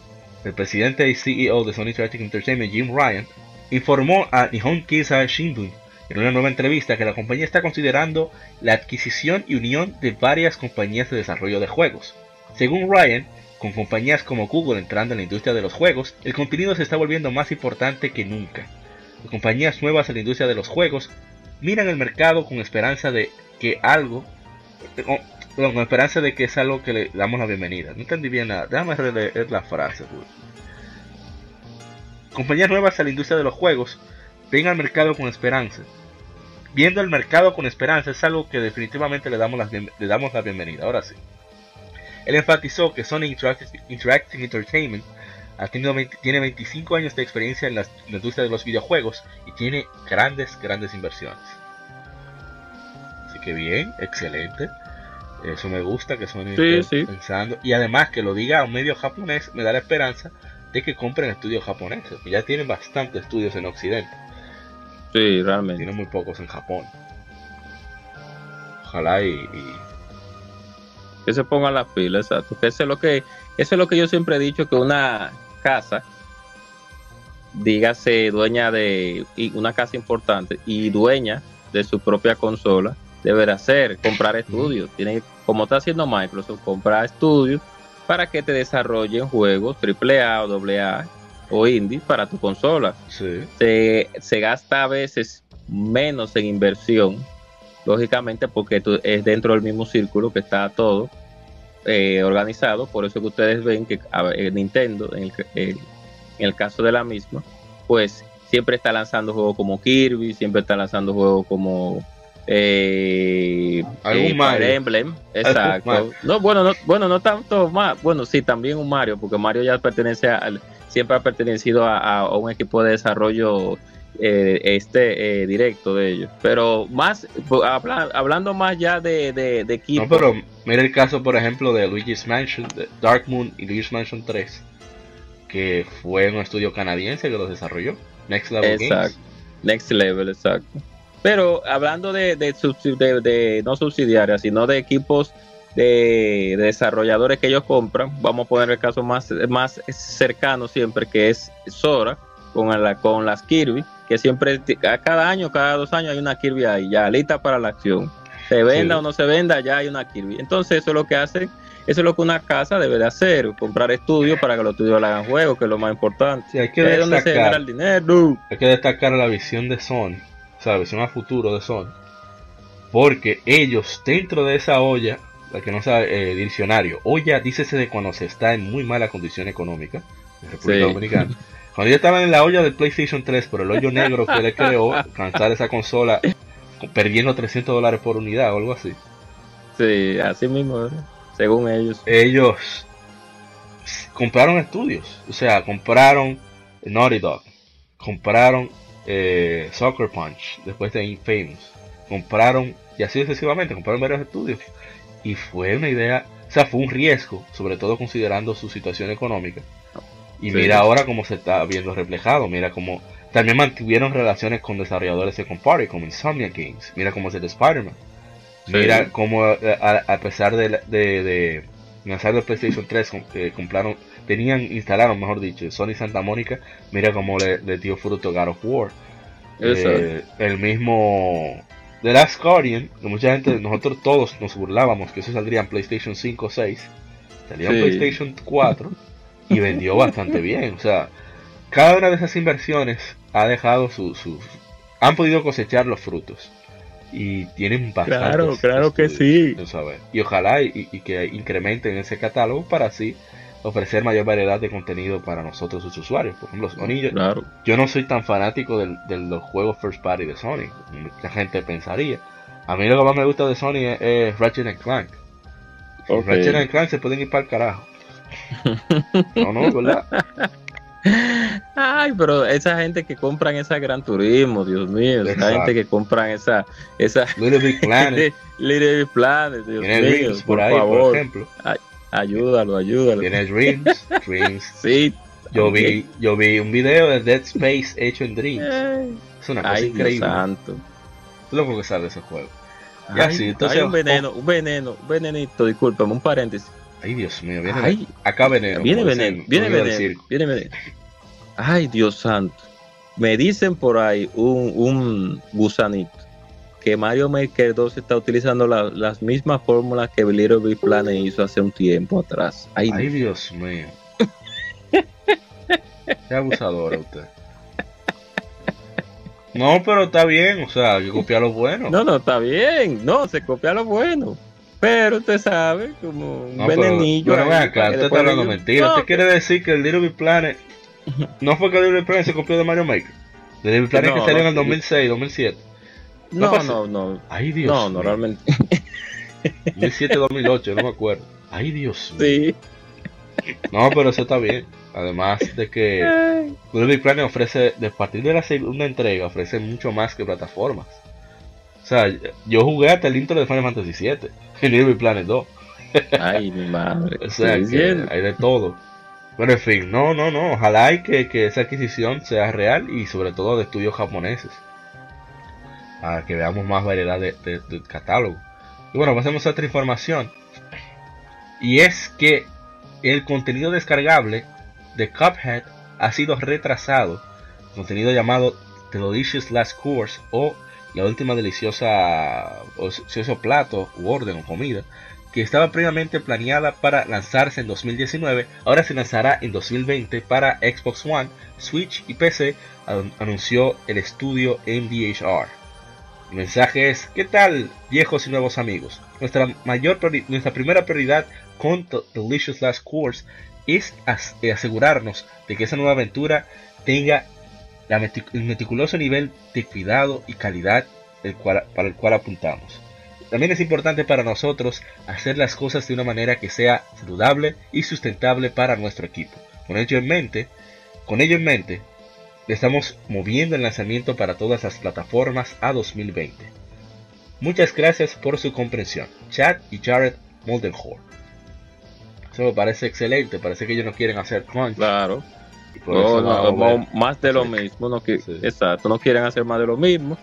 el presidente y CEO de Sony Interactive Entertainment, Jim Ryan, informó a Nihon Kisa Shimbun en una nueva entrevista que la compañía está considerando la adquisición y unión de varias compañías de desarrollo de juegos. Según Ryan, con compañías como Google entrando en la industria de los juegos, el contenido se está volviendo más importante que nunca. Compañías nuevas en la industria de los juegos miran el mercado con esperanza de que algo, con, esperanza de que es algo que le damos la bienvenida. No entendí bien nada. Déjame releer la frase. Compañías nuevas a la industria de los juegos ven al mercado con esperanza. Viendo el mercado con esperanza es algo que definitivamente le damos, la, le damos la bienvenida. Ahora sí. Él enfatizó que Sony Interactive, Entertainment tiene 25 años de experiencia en la industria de los videojuegos y tiene grandes, grandes inversiones que bien, excelente. Eso me gusta que son pensando. Y además que lo diga a un medio japonés me da la esperanza de que compren estudios japoneses. Que ya tienen bastantes estudios en Occidente. Sí, realmente. Tienen muy pocos en Japón. Ojalá y, que se pongan las pilas, exacto. eso es lo que eso es lo que yo siempre he dicho que una casa dígase dueña de una casa importante y dueña de su propia consola deberá hacer, comprar estudios. Tiene, como está haciendo Microsoft, comprar estudios para que te desarrollen juegos AAA o AA o indie para tu consola. Se, gasta a veces menos en inversión, lógicamente porque es dentro del mismo círculo que está todo eh, organizado. Por eso que ustedes ven que Nintendo, en el, en el caso de la misma, pues siempre está lanzando juegos como Kirby, siempre está lanzando juegos como eh, ¿Algún eh, Mario? Emblem, exacto. No, bueno, no, bueno, no tanto más. Bueno, sí, también un Mario, porque Mario ya pertenece al, siempre ha pertenecido a, un equipo de desarrollo eh, este eh, directo de ellos. Pero más, pues, hablando más ya de, de, equipo. No, pero mira el caso, por ejemplo, de Luigi's Mansion, de Dark Moon y Luigi's Mansion 3, que fue un estudio canadiense que los desarrolló. Next Level exacto. Next Level, exacto. Pero hablando de, de, no subsidiarias, sino de equipos de, desarrolladores que ellos compran, vamos a poner el caso más, más cercano siempre, que es Sora, con, la, con las Kirby, que siempre, cada año, cada dos años hay una Kirby ahí, ya lista para la acción. Se venda o no se venda, ya hay una Kirby. Entonces eso es lo que hace, eso es lo que una casa debe de hacer, comprar estudios para que los estudios le hagan juegos, que es lo más importante. hay que destacar, el dinero. Hay que destacar la visión de Sony ¿sabes? Un futuro de Sony. Porque ellos, dentro de esa olla, la que no sabe, eh, diccionario, olla, dícese de cuando se está en muy mala condición económica, en República Dominicana. <laughs> Cuando ya estaban en la olla del PlayStation 3, por el hoyo negro que le creó, <laughs> cantar esa consola perdiendo 300 dólares por unidad o algo así. Sí, así mismo, según ellos. Ellos compraron estudios, o sea, compraron Naughty Dog, compraron eh, Soccer Punch, después de Infamous. Compraron, y así sucesivamente, compraron varios estudios. Y fue una idea, o sea, fue un riesgo, sobre todo considerando su situación económica. Y mira ahora cómo se está viendo reflejado, mira cómo también mantuvieron relaciones con desarrolladores de compare como Insomnia Games, mira cómo es el Spider-Man. Mira cómo a, pesar de, de, de, lanzar el PlayStation 3 eh, compraron tenían, instalaron, mejor dicho, Sony Santa Mónica, mira cómo le, dio fruto God of War. Eh, el mismo The Last Guardian, que mucha gente, nosotros todos nos burlábamos que eso saldría en PlayStation 5 o 6, salió en PlayStation 4 y vendió bastante bien. O sea, cada una de esas inversiones ha dejado sus... han podido cosechar los frutos y tienen bastante. Claro, claro que sí. Y ojalá y, que incrementen ese catálogo para así ofrecer mayor variedad de contenido para nosotros sus usuarios. Por ejemplo, Sony, yo, no soy tan fanático de los juegos first party de Sony, mucha gente pensaría. A mí lo que más me gusta de Sony es, Ratchet Clank. Ratchet Clank se pueden ir para el carajo. <laughs> no, no, ¿verdad? Ay, pero esa gente que compran esa Gran Turismo, Dios mío, esa Exacto. gente que compran esa, esa Little Big <laughs> Planet. Little Big Planet, Dios mío, Dreams por por ahí, favor, por ejemplo. ayúdalo, ayúdalo. Tiene Dreams. Dreams. <laughs> Sí. Yo ok. vi, yo vi un video de Dead Space hecho en Dreams. Ay, Es una cosa Ay, Dios increíble. santo. Es loco que sale ese juego. Ya, Ay, sí, entonces- hay un veneno, un veneno, un venenito, discúlpame, un paréntesis. Ay, Dios mío, viene Ay, acá veneno. viene veneno, viene veneno, viene veneno. Ay, Dios santo. Me dicen por ahí un, un gusanito que Mario Maker 2 está utilizando la- las mismas fórmulas que Little Big Planet hizo hace un tiempo atrás. Ay, Ay, Dios mío. Qué abusadora usted. No, pero está bien, o sea, hay que copiar lo bueno. no, no, está bien. No, se copia lo bueno. Pero usted sabe, como un No, pero- venenillo. Pero ahí, ven acá, usted está hablando mentira. "No, ¿Usted quiere decir que el Little Big Planet <laughs> no fue que el Little Big Planet se copió de Mario Maker? El Little Big Planet No, que salió en no, el 2006, 2007. no No, no, no. Ay, Dios No, mío. no, realmente. <laughs> 2007, 2008, no me acuerdo. Ay, Dios mío. Sí. No, pero eso está bien. Además de que. Little Big Planet ofrece, de a partir de la segunda entrega, ofrece mucho más que plataformas. O sea, yo jugué hasta el intro de Final Fantasy VII, en Little Planet 2. Ay, mi madre. <laughs> O sea, que hay de todo. Pero en fin, no, no, no. Ojalá y que, que esa adquisición sea real y sobre todo de estudios japoneses. Para que veamos más variedad de, de- de catálogo. Y bueno, pasemos a otra información. Y es que el contenido descargable de Cuphead ha sido retrasado. Contenido llamado The Delicious Last Course o la última deliciosa o delicioso plato orden o comida que estaba previamente planeada para lanzarse en 2019, ahora se lanzará en 2020 para Xbox One, Switch y PC, an- anunció el estudio MDHR. El mensaje es, ¿qué tal viejos y nuevos amigos? Nuestra, mayor nuestra primera prioridad con The Delicious Last Course es eh, asegurarnos de que esa nueva aventura tenga la el meticuloso nivel de cuidado y calidad el cual- para el cual apuntamos. También es importante para nosotros hacer las cosas de una manera que sea saludable y sustentable para nuestro equipo. Con ello en mente, con ello en mente, estamos moviendo el lanzamiento para todas las plataformas a 2020. Muchas gracias por su comprensión. Chad y Jared Moldenhorn. Eso me parece excelente, parece que ellos no quieren hacer crunch. Claro. No, no, más de lo Sí. mismo. No, que, Sí. Exacto, no quieren hacer más de lo mismo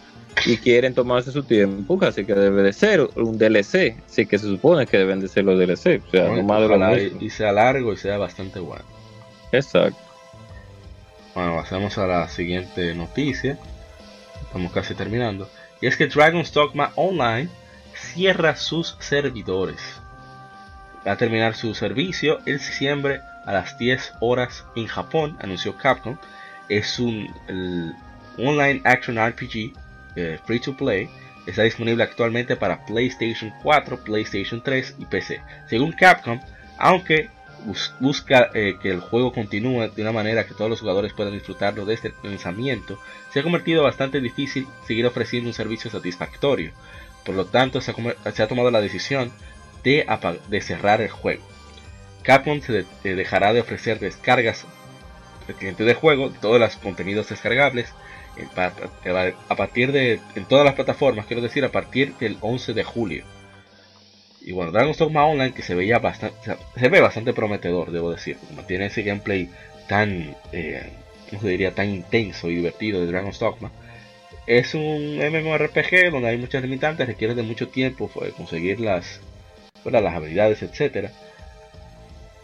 y quieren tomarse su tiempo, así que debe de ser un DLC. Así que se supone que deben de ser los DLC. O sea, no más de lo mismo. y, sea largo y sea bastante bueno. Exacto. Bueno, pasamos a la siguiente noticia. Estamos casi terminando. Y es que Dragon's Dogma Online cierra sus servidores. Va a terminar su servicio el diciembre a las 10 horas en Japón, anunció Capcom. Es un online action RPG eh, free to play. Está disponible actualmente para PlayStation 4, PlayStation 3 y PC. Según Capcom, aunque bus- busca eh, que el juego continúe de una manera que todos los jugadores puedan disfrutarlo desde el lanzamiento, se ha convertido bastante difícil seguir ofreciendo un servicio satisfactorio. Por lo tanto, se ha, tomado la decisión de cerrar el juego. Capcom se de- dejará de ofrecer descargas al cliente de juego todos los contenidos descargables eh, a partir de en todas las plataformas, quiero decir, a partir del 11 de julio. Y bueno, Dragon's Dogma Online que se veía bastante, se- ve bastante prometedor, debo decir, como tiene ese gameplay tan, eh, ¿cómo se diría, tan intenso y divertido de Dragon's Dogma. Es un MMORPG donde hay muchas limitantes, requiere de mucho tiempo eh, conseguir las, ¿verdad? las habilidades, etcétera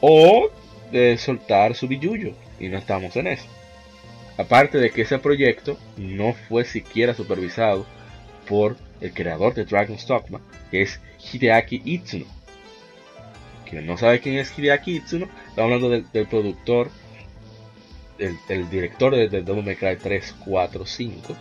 O de soltar su billuyo, y no estamos en eso. Aparte de que ese proyecto no fue siquiera supervisado por el creador de Dragon's Dogma, que es Hideaki Itsuno. Quien no sabe quién es Hideaki Itsuno, estamos hablando del, del productor, el director de, de Devil May Cry 3, 4, 5.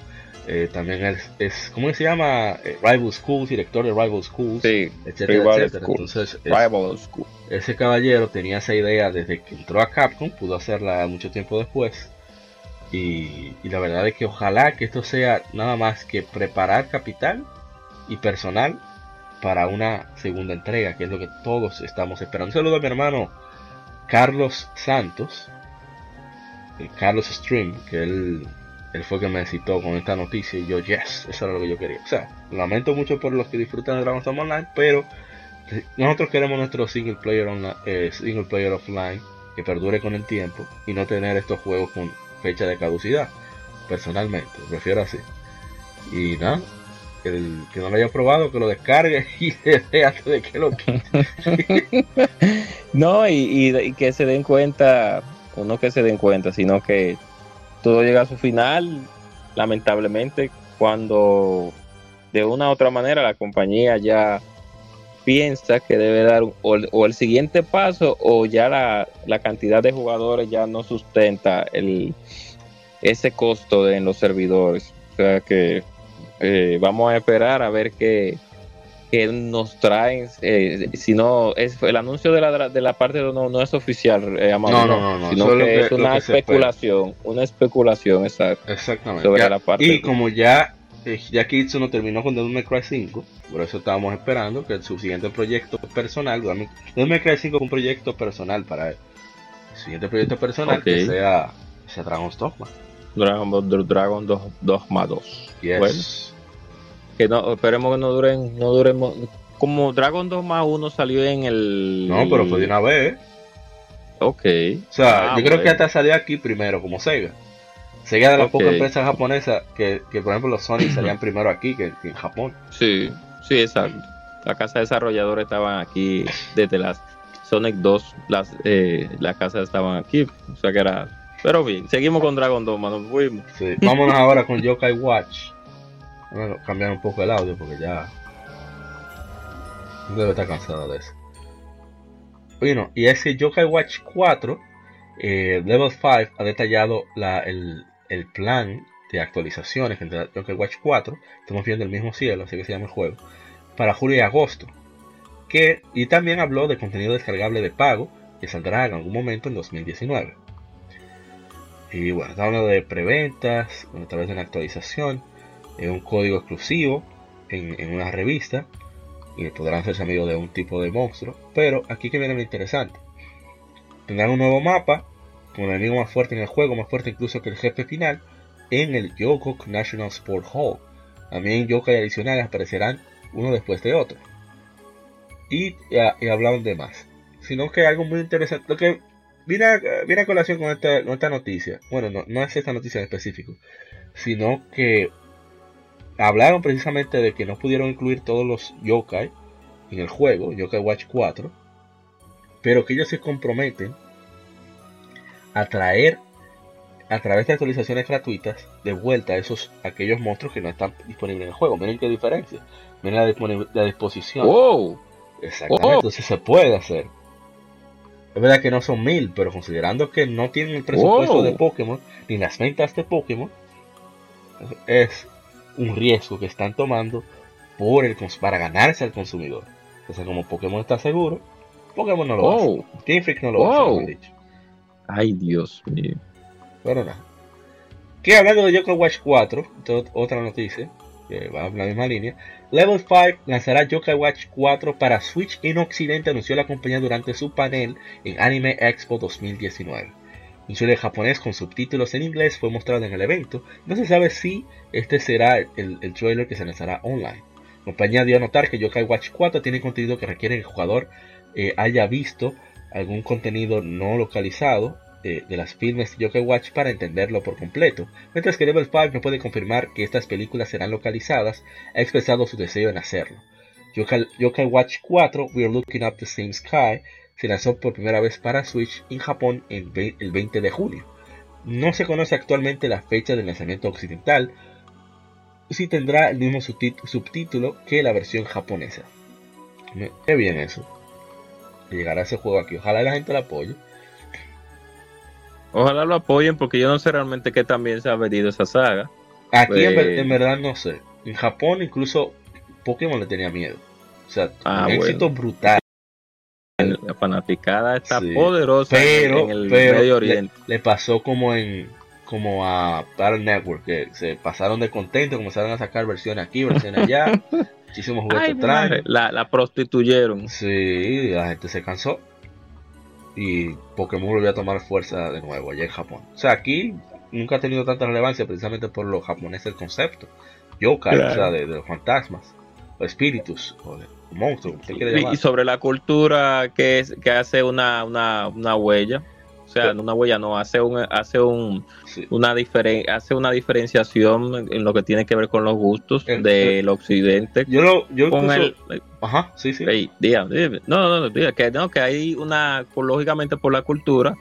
Eh, también es, es, ¿cómo se llama? Eh, Rival Schools, director de Rival Schools, Sí, etcétera, Rival etcétera. Entonces, es- Rival School. ese caballero tenía esa idea desde que entró a Capcom, pudo hacerla mucho tiempo después. Y, y la verdad es que ojalá que esto sea nada más que preparar capital y personal para una segunda entrega, que es lo que todos estamos esperando. Un saludo a mi hermano Carlos Santos, Carlos Stream, que él, él fue que me citó con esta noticia y yo, yes, eso era lo que yo quería. O sea, lamento mucho por los que disfrutan de Dragon's Dogma Online, pero nosotros queremos nuestro single player, online, eh, single player offline que perdure con el tiempo y no tener estos juegos con fecha de caducidad. Personalmente, prefiero así. Y nada, que no lo haya probado, que lo descargue <laughs> y se antes de que lo quite. <laughs> no, y, que se den cuenta, o no que se den cuenta, sino que todo llega a su final, lamentablemente, cuando de una u otra manera la compañía ya piensa que debe dar o, el siguiente paso o ya la, la, cantidad de jugadores ya no sustenta el, ese costo en los servidores. O sea que eh, vamos a esperar a ver qué, nos traen. Eh, si no, es el anuncio de la, de la parte no, no es oficial, eh, no, no, no, sino que, es una especulación, una especulación exactamente sobre la parte. Y como ya ya Kitsu no terminó con Devil May Cry 5, por eso estábamos esperando que su siguiente proyecto personal, Devil May Cry 5 es un proyecto personal para él. El siguiente proyecto personal que sea, sea Dragon's Dogma. Dragon, Dragon Dogma 2. Que no, esperemos que no duren, no duremos. Como Dragon Dogma 1 salió en el. No, pero fue de una vez. Ok. O sea, ah, yo creo que hasta salió aquí primero, como Sega. Sega de las pocas empresas japonesas que, que, por ejemplo, los Sony salían <clears throat> primero aquí que, en Japón. Sí, sí, exacto. La casa desarrolladora estaban aquí desde las Sonic 2, las, eh, las casas estaban aquí. O sea que era pero bien, seguimos con Dragon Dogma, nos fuimos. Sí. Vámonos ahora con Yokai Watch. <laughs> Vamos a cambiar un poco el audio porque ya. Debe estar cansado de eso. Bueno, y ese Yokai Watch 4, eh, Level 5 ha detallado la, el, el, plan de actualizaciones entre Yokai Watch 4. Estamos viendo el mismo cielo, así que se llama el juego. Para julio y agosto. Que, y también habló de contenido descargable de pago que saldrá en algún momento en 2019. Y bueno, está hablando de preventas a través de una actualización, en un código exclusivo en, una revista y podrán hacerse amigos de un tipo de monstruo. Pero aquí que viene lo interesante: tendrán un nuevo mapa con el enemigo más fuerte en el juego, más fuerte incluso que el jefe final, en el Yokok National Sport Hall. También yokai adicionales aparecerán uno después de otro. Y, hablaron de más. Sino que algo muy interesante. Lo que viene a, colación con esta, noticia. Bueno, no, no es esta noticia en específico, sino que hablaron precisamente de que no pudieron incluir todos los yokai en el juego, Yokai Watch 4, pero que ellos se comprometen a traer a través de actualizaciones gratuitas de vuelta a esos aquellos monstruos que no están disponibles en el juego. Miren qué diferencia. Miren la, la disposición. Wow. Exactamente. Entonces se puede hacer. Es verdad que no son mil, pero considerando que no tienen el presupuesto de Pokémon, ni las ventas de Pokémon, es un riesgo que están tomando por el, para ganarse al consumidor. Entonces, como Pokémon está seguro, Pokémon no lo hace. Game Freak no lo hace, dicho. Ay, Dios mío. Pero nada. Que hablando de Yoko Watch 4, otra noticia, que va en la misma línea. Level 5 lanzará Yokai Watch 4 para Switch en Occidente, anunció la compañía durante su panel en Anime Expo 2019. Un trailer japonés con subtítulos en inglés fue mostrado en el evento. No se sabe si este será el, trailer que se lanzará online. La compañía dio a notar que Yokai Watch 4 tiene contenido que requiere que el jugador eh, haya visto algún contenido no localizado de, las filmes de Yokai Watch para entenderlo por completo, mientras que Level 5 no puede confirmar que estas películas serán localizadas, ha expresado su deseo en hacerlo. Yokai, Watch 4, We're Looking Up the Same Sky, se lanzó por primera vez para Switch en Japón el 20 de julio. No se conoce actualmente la fecha del lanzamiento occidental, si tendrá el mismo subtítulo que la versión japonesa. Qué bien eso. Llegará ese juego aquí. Ojalá la gente lo apoye. Ojalá lo apoyen porque yo no sé realmente qué también se ha venido esa saga. Aquí en, pues, verdad no sé. En Japón incluso Pokémon le tenía miedo. O sea, ah, un éxito brutal. Fanaticada está poderosa en el Medio Oriente. Le, pasó como en como a Battle Network, que se pasaron de contento, comenzaron a sacar versiones aquí, versiones allá, <laughs> muchísimos juguetes atrás. La, la prostituyeron. Sí, la gente se cansó. y Pokémon volvió a tomar fuerza de nuevo allá en Japón. O sea, aquí nunca ha tenido tanta relevancia precisamente por lo japonés el concepto. Yokai, o sea, de, los fantasmas, o espíritus, o de monstruos. Y, sobre la cultura que, es, que hace una, una, una huella o sea, una huella no hace un hace un una diferen, hace una diferenciación en lo que tiene que ver con los gustos del occidente. Yo lo yo con el, ajá, sí, sí. no, no, no, que no que hay una lógicamente por la cultura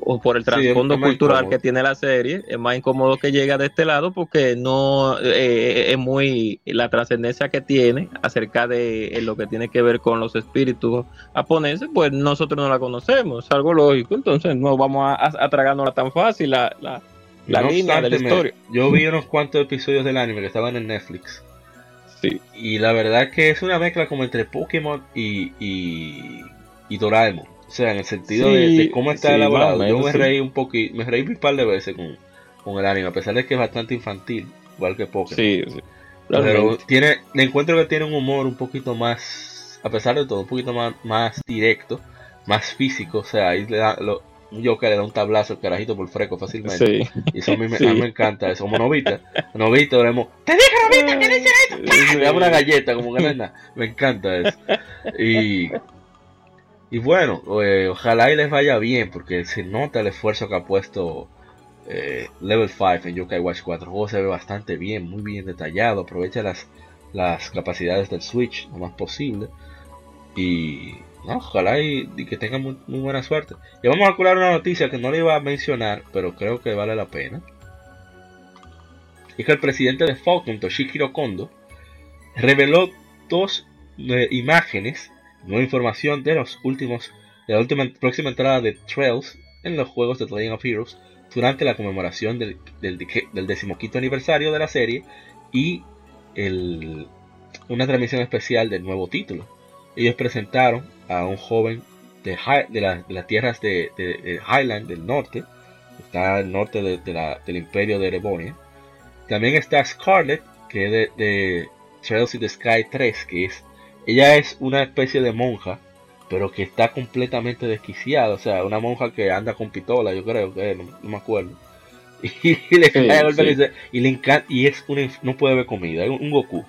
o por el trasfondo cultural que tiene la serie, es más incómodo que llega de este lado porque no eh, es muy la trascendencia que tiene acerca de lo que tiene que ver con los espíritus japoneses, pues nosotros no la conocemos, es algo lógico, entonces no vamos a, a, tragárnosla tan fácil la, la, línea de la historia. yo vi unos cuantos episodios del anime que estaban en Netflix. Sí. Y la verdad que es una mezcla como entre Pokémon y, y, y Doraemon. O sea, en el sentido de, cómo está elaborado. Yo me reí un poquito, me reí un par de veces con, con, el anime, a pesar de que es bastante infantil, igual que Pokémon. Sí, sí. Pero tiene, le encuentro que tiene un humor un poquito más, a pesar de todo, un poquito más, más directo, más físico. O sea, ahí le da, lo, yo que le da un tablazo al carajito por freco fácilmente. Sí. Y eso a mí, me, a mí me encanta. Eso como Novita. Novita, oremos, te dije Novita que no hiciera eso. Me da una galleta como que nada. Me encanta eso. Y y bueno, eh, ojalá y les vaya bien, porque se nota el esfuerzo que ha puesto eh, Level 5 en Yokai Watch 4. El se ve bastante bien, muy bien detallado, aprovecha las, las capacidades del Switch lo más posible. Y no, ojalá y, que tengan muy, buena suerte. Y vamos a curar una noticia que no le iba a mencionar, pero creo que vale la pena. Es que el presidente de Falcon, Toshihiro Kondo, reveló dos eh, imágenes nueva información de los últimos de la última próxima entrada de Trails en los juegos de The Legend of Heroes durante la conmemoración del, del, del decimoquinto aniversario de la serie y el, una transmisión especial del nuevo título. Ellos presentaron a un joven de, de, las tierras de, Highland del norte, está al norte del imperio de Erebonia. También está Scarlet, que es de, de Trails in the Sky 3, que es ella es una especie de monja, pero que está completamente desquiciada. O sea, una monja que anda con pistola, yo creo que no, me acuerdo. <laughs> Y, le cae y, le encanta, y es un, no puede ver comida, es un, Goku.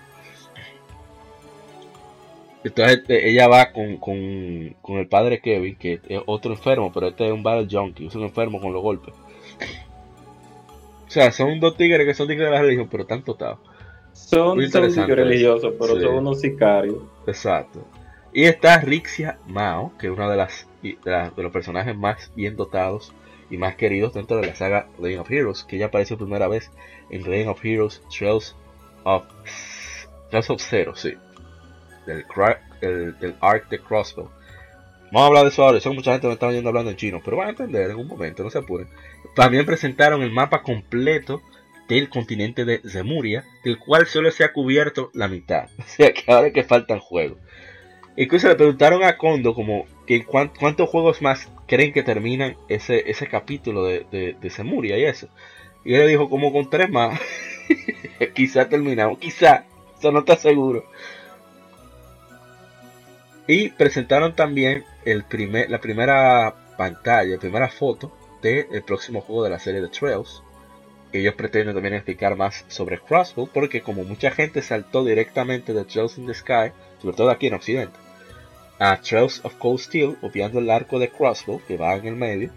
Entonces este, ella va con, con, con, el padre Kevin, que es otro enfermo, pero este es un battle junkie, es un enfermo con los golpes. <laughs> O sea, son dos tigres que son tigres de la religión, pero están totados. Son, son religiosos, pero son unos sicarios. Exacto. Y está Rixia Mao, que es uno de, las, de, los personajes más bien dotados y más queridos dentro de la saga Legend of Heroes, que ya apareció primera vez en Legend of Heroes Trails of, Trails of Zero, sí. Del, del Arc de Crossbow. Vamos a hablar de eso ahora. Son mucha gente me está yendo hablando en chino, pero van a entender en un momento, no se apuren. También presentaron el mapa completo del continente de Zemuria, del cual solo se ha cubierto la mitad. <laughs> O sea que ahora que faltan juegos. Incluso le preguntaron a Kondo como que cuántos juegos más creen que terminan ese, ese capítulo de, de, Zemuria y eso. Y él dijo como con tres más. <laughs> quizá terminamos, quizá. Eso no está seguro. Y presentaron también el primer, la primera pantalla, la primera foto del próximo juego de la serie de Trails ellos pretenden también explicar más sobre Crossbow, porque como mucha gente saltó directamente de Trails in the Sky, sobre todo aquí en Occidente, a Trails of Cold Steel, obviando el arco de Crossbow que va en el medio,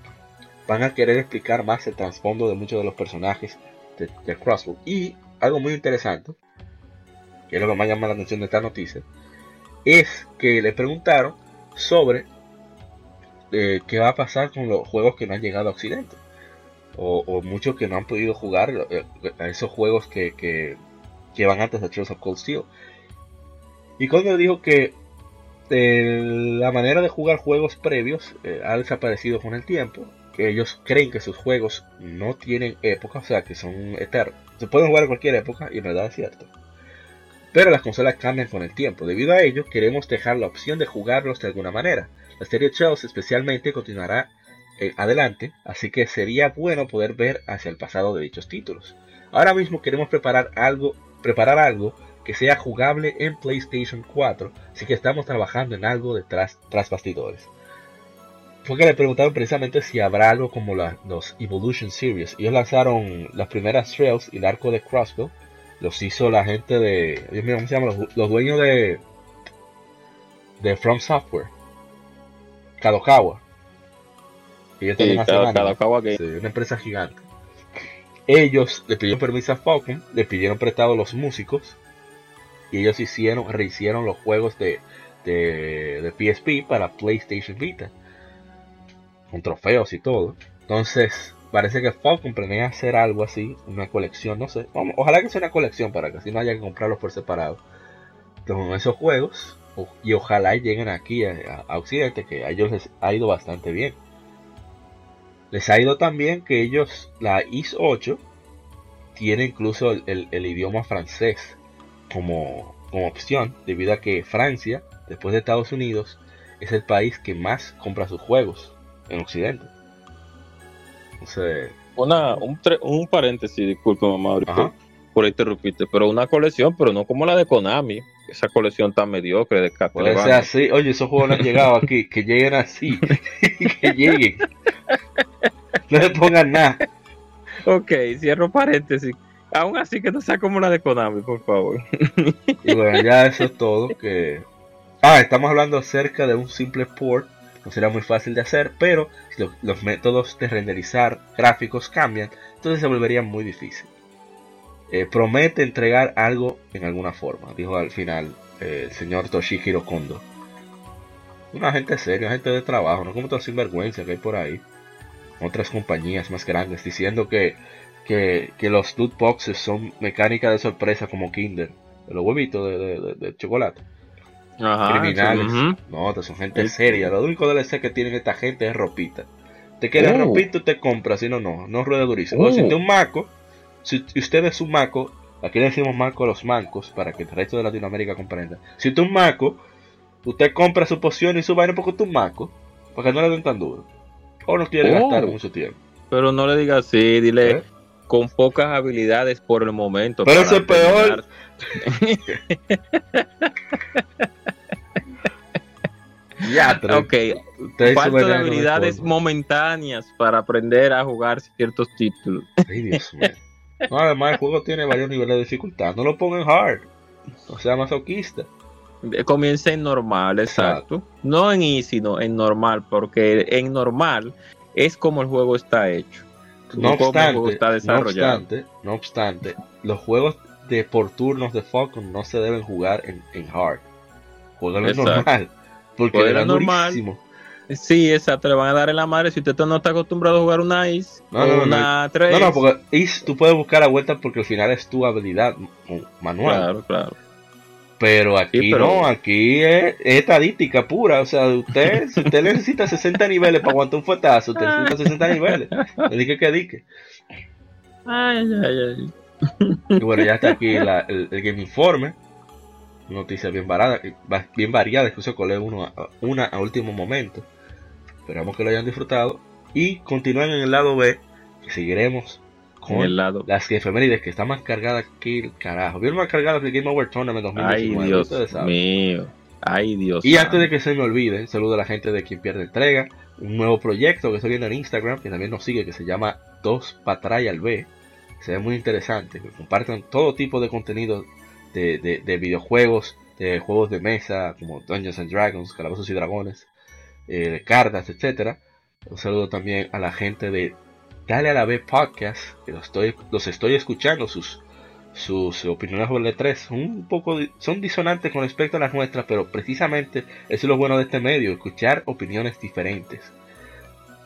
van a querer explicar más el trasfondo de muchos de los personajes de, Crossbow. Y algo muy interesante, que es lo que más llama la atención de esta noticia, es que le preguntaron sobre eh, qué va a pasar con los juegos que no han llegado a Occidente o, muchos que no han podido jugar eh, a esos juegos que, que, van antes de Trails of Cold Steel. Y cuando dijo que eh, la manera de jugar juegos previos eh, ha desaparecido con el tiempo, que ellos creen que sus juegos no tienen época, o sea que son eternos. Se pueden jugar en cualquier época y en verdad es cierto. Pero las consolas cambian con el tiempo. Debido a ello, queremos dejar la opción de jugarlos de alguna manera. La serie Trails especialmente continuará eh, adelante, así que sería bueno poder ver hacia el pasado de dichos títulos. Ahora mismo queremos preparar algo, preparar algo que sea jugable en PlayStation 4, así que estamos trabajando en algo detrás tras bastidores. fue que le preguntaron precisamente si habrá algo como los Evolution Series. Ellos lanzaron las primeras Trails y el arco de Crossbow. Los hizo la gente de. Dios mío, ¿cómo se llama? Los, dueños de. De From Software. Kadokawa. Ellos sí, Kadokawa, sí, una empresa gigante. Ellos le pidieron permiso a Falcon, le pidieron prestado los músicos. Y ellos hicieron, rehicieron los juegos de, de, de PSP para PlayStation Vita con trofeos y todo. Entonces, parece que Falcon planea hacer algo así, una colección, no sé. ojalá que sea una colección para que así no haya que comprarlos por separado. Con esos juegos, y ojalá lleguen aquí a, Occidente, que a ellos les ha ido bastante bien. Les ha ido tan bien que ellos, la IS 8, tiene incluso el, idioma francés como, como opción, debido a que Francia, después de Estados Unidos, es el país que más compra sus juegos en Occidente. Una, un, un paréntesis, disculpe mamá, por, por, interrumpirte, pero una colección, pero no como la de Konami, esa colección tan mediocre de Puede ser así, oye, esos juegos no han llegado aquí, que lleguen así, <laughs> <laughs> que lleguen. No le pongan nada. <laughs> Ok, cierro paréntesis. Aún así que no sea como la de Konami, por favor. Y bueno, ya eso es todo. Que... Ah, estamos hablando acerca de un simple port no será muy fácil de hacer, pero si los métodos de renderizar gráficos cambian, entonces se volvería muy difícil. Eh, promete entregar algo en alguna forma, dijo al final eh, el señor Toshihiro Kondo. Una gente seria, gente de trabajo, no como toda sinvergüenza que hay por ahí. Otras compañías más grandes diciendo que, que, los loot boxes son mecánica de sorpresa como Kinder, los huevitos de chocolate criminales. No, son gente seria. Lo único DLC que tienen esta gente es ropita. Te quieres uh. ropita, te compras, si no, no, no rueda durísimo. Si uh. usted es un maco, si usted es un maco, aquí le decimos maco a los mancos para que el resto de Latinoamérica comprenda. Si usted es un maco, usted compra su poción y su vaina porque usted es un maco, para que no le den tan duro. O no quiere gastar oh. mucho tiempo. Pero no le diga así, dile ¿Eh? con pocas habilidades por el momento. Pero eso es peor. <laughs> Ya, <laughs> ok. Falta de habilidades momentáneas para aprender a jugar ciertos títulos. Ay, Dios mío. <laughs> además, el juego tiene varios niveles de dificultad. No lo pongan en hard. O sea masoquista. Comienza en normal, exacto. No en easy, no, en normal, porque en normal es como el juego está hecho. No obstante, está desarrollado. no obstante, no obstante, los juegos de por turnos de Falcon no se deben jugar en, en hard. Juegalo en normal. Porque era normal. Sí, exacto, le van a dar en la madre si usted no está acostumbrado a jugar una Ice no, no, una 3. No, no, porque Ice tú puedes buscar la vuelta porque al final es tu habilidad manual. Claro, claro. Pero aquí no, aquí es, estadística pura. O sea, usted, <laughs> si usted necesita 60 niveles para aguantar un fuetazo, usted necesita 60 niveles. Le dije que dique. Ay, ay, ay. Y bueno, ya está aquí el, el Game Informe noticias bien variadas, bien variadas, incluso colé uno una a último momento. Esperamos que lo hayan disfrutado y continúen en el lado B, que seguiremos con el lado. las efemérides que está más cargada que el carajo. Bien más cargada que el Game Over Tournament 2019. Ay, Dios mío. Ay, Dios. Y antes de que se me olvide, saludo a la gente de quien pierde entrega. Un nuevo proyecto que estoy viendo en Instagram, que también nos sigue, que se llama Dos Patray al B. Se ve muy interesante. Que comparten todo tipo de contenido de, videojuegos, de juegos de mesa como Dungeons and Dragons, Calabozos y Dragones, eh, de cartas, etcétera. Un saludo también a la gente de Dale a la B Podcast, que los estoy, los estoy escuchando, sus, sus opiniones sobre el 3 son un poco son disonantes con respecto a las nuestras, pero precisamente eso es lo bueno de este medio, escuchar opiniones diferentes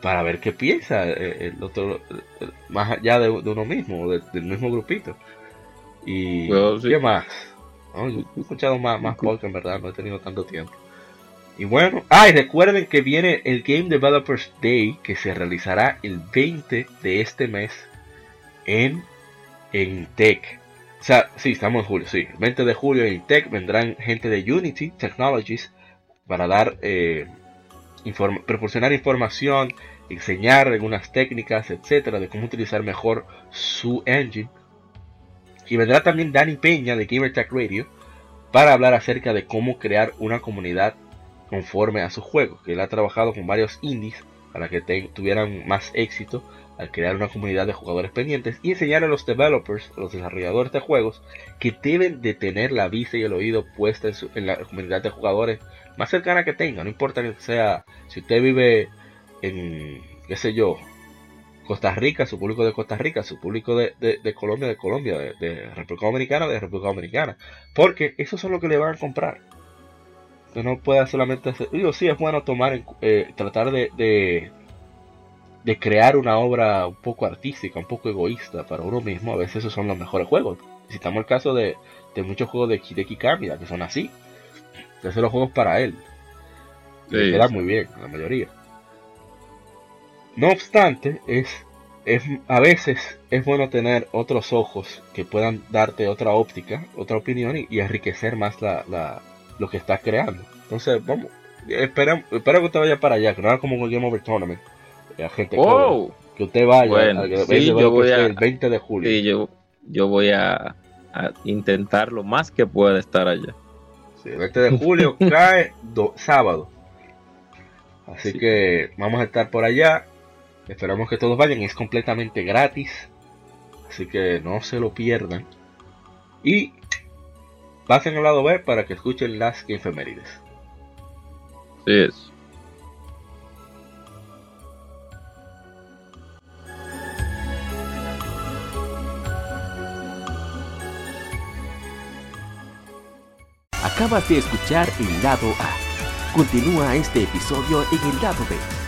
para ver qué piensa eh, el otro, más allá de, uno mismo, del mismo grupito. Y ¿qué más? he escuchado más, más podcast en verdad, no he tenido tanto tiempo. Y bueno, ah, y recuerden que viene el Game Developers Day que se realizará el 20 de este mes en, en Tech. O sea, sí, estamos en julio, sí. El 20 de julio en Tech vendrán gente de Unity Technologies para dar, eh, proporcionar información, enseñar algunas técnicas, etcétera, de cómo utilizar mejor su engine y vendrá también Dani Peña de Gamertag Radio para hablar acerca de cómo crear una comunidad conforme a su juego, que él ha trabajado con varios indies para que tuvieran más éxito al crear una comunidad de jugadores pendientes y enseñar a los developers, los desarrolladores de juegos, que deben de tener la vista y el oído puesta en, la comunidad de jugadores más cercana que tenga, no importa que sea, si usted vive en, qué sé yo, Costa Rica, su público de Costa Rica, su público de, Colombia, de Colombia, de, República Dominicana, de República Dominicana, porque eso es lo que le van a comprar. No puede solamente hacer, digo, sí es bueno tomar, eh, tratar de de crear una obra un poco artística, un poco egoísta para uno mismo, a veces esos son los mejores juegos. Citamos el caso de, muchos juegos de Hideki Kamiya que son así. Que hacen los juegos para él. Y queda muy bien, la mayoría. No obstante, es, es, a veces es bueno tener otros ojos que puedan darte otra óptica, otra opinión y, enriquecer más la, la, lo que estás creando. Entonces, vamos, espero, espero que usted vaya para allá, que no haga como Game Over Tournament gente que usted vaya el 20 de julio. yo, voy a, intentar lo más que pueda estar allá. el 20 de julio <laughs> cae sábado. Así que vamos a estar por allá. Esperamos que todos vayan. Es completamente gratis. Así que no se lo pierdan. Y pasen al lado B para que escuchen las efemérides. Sí es. Acabas de escuchar el lado A. Continúa este episodio en el lado B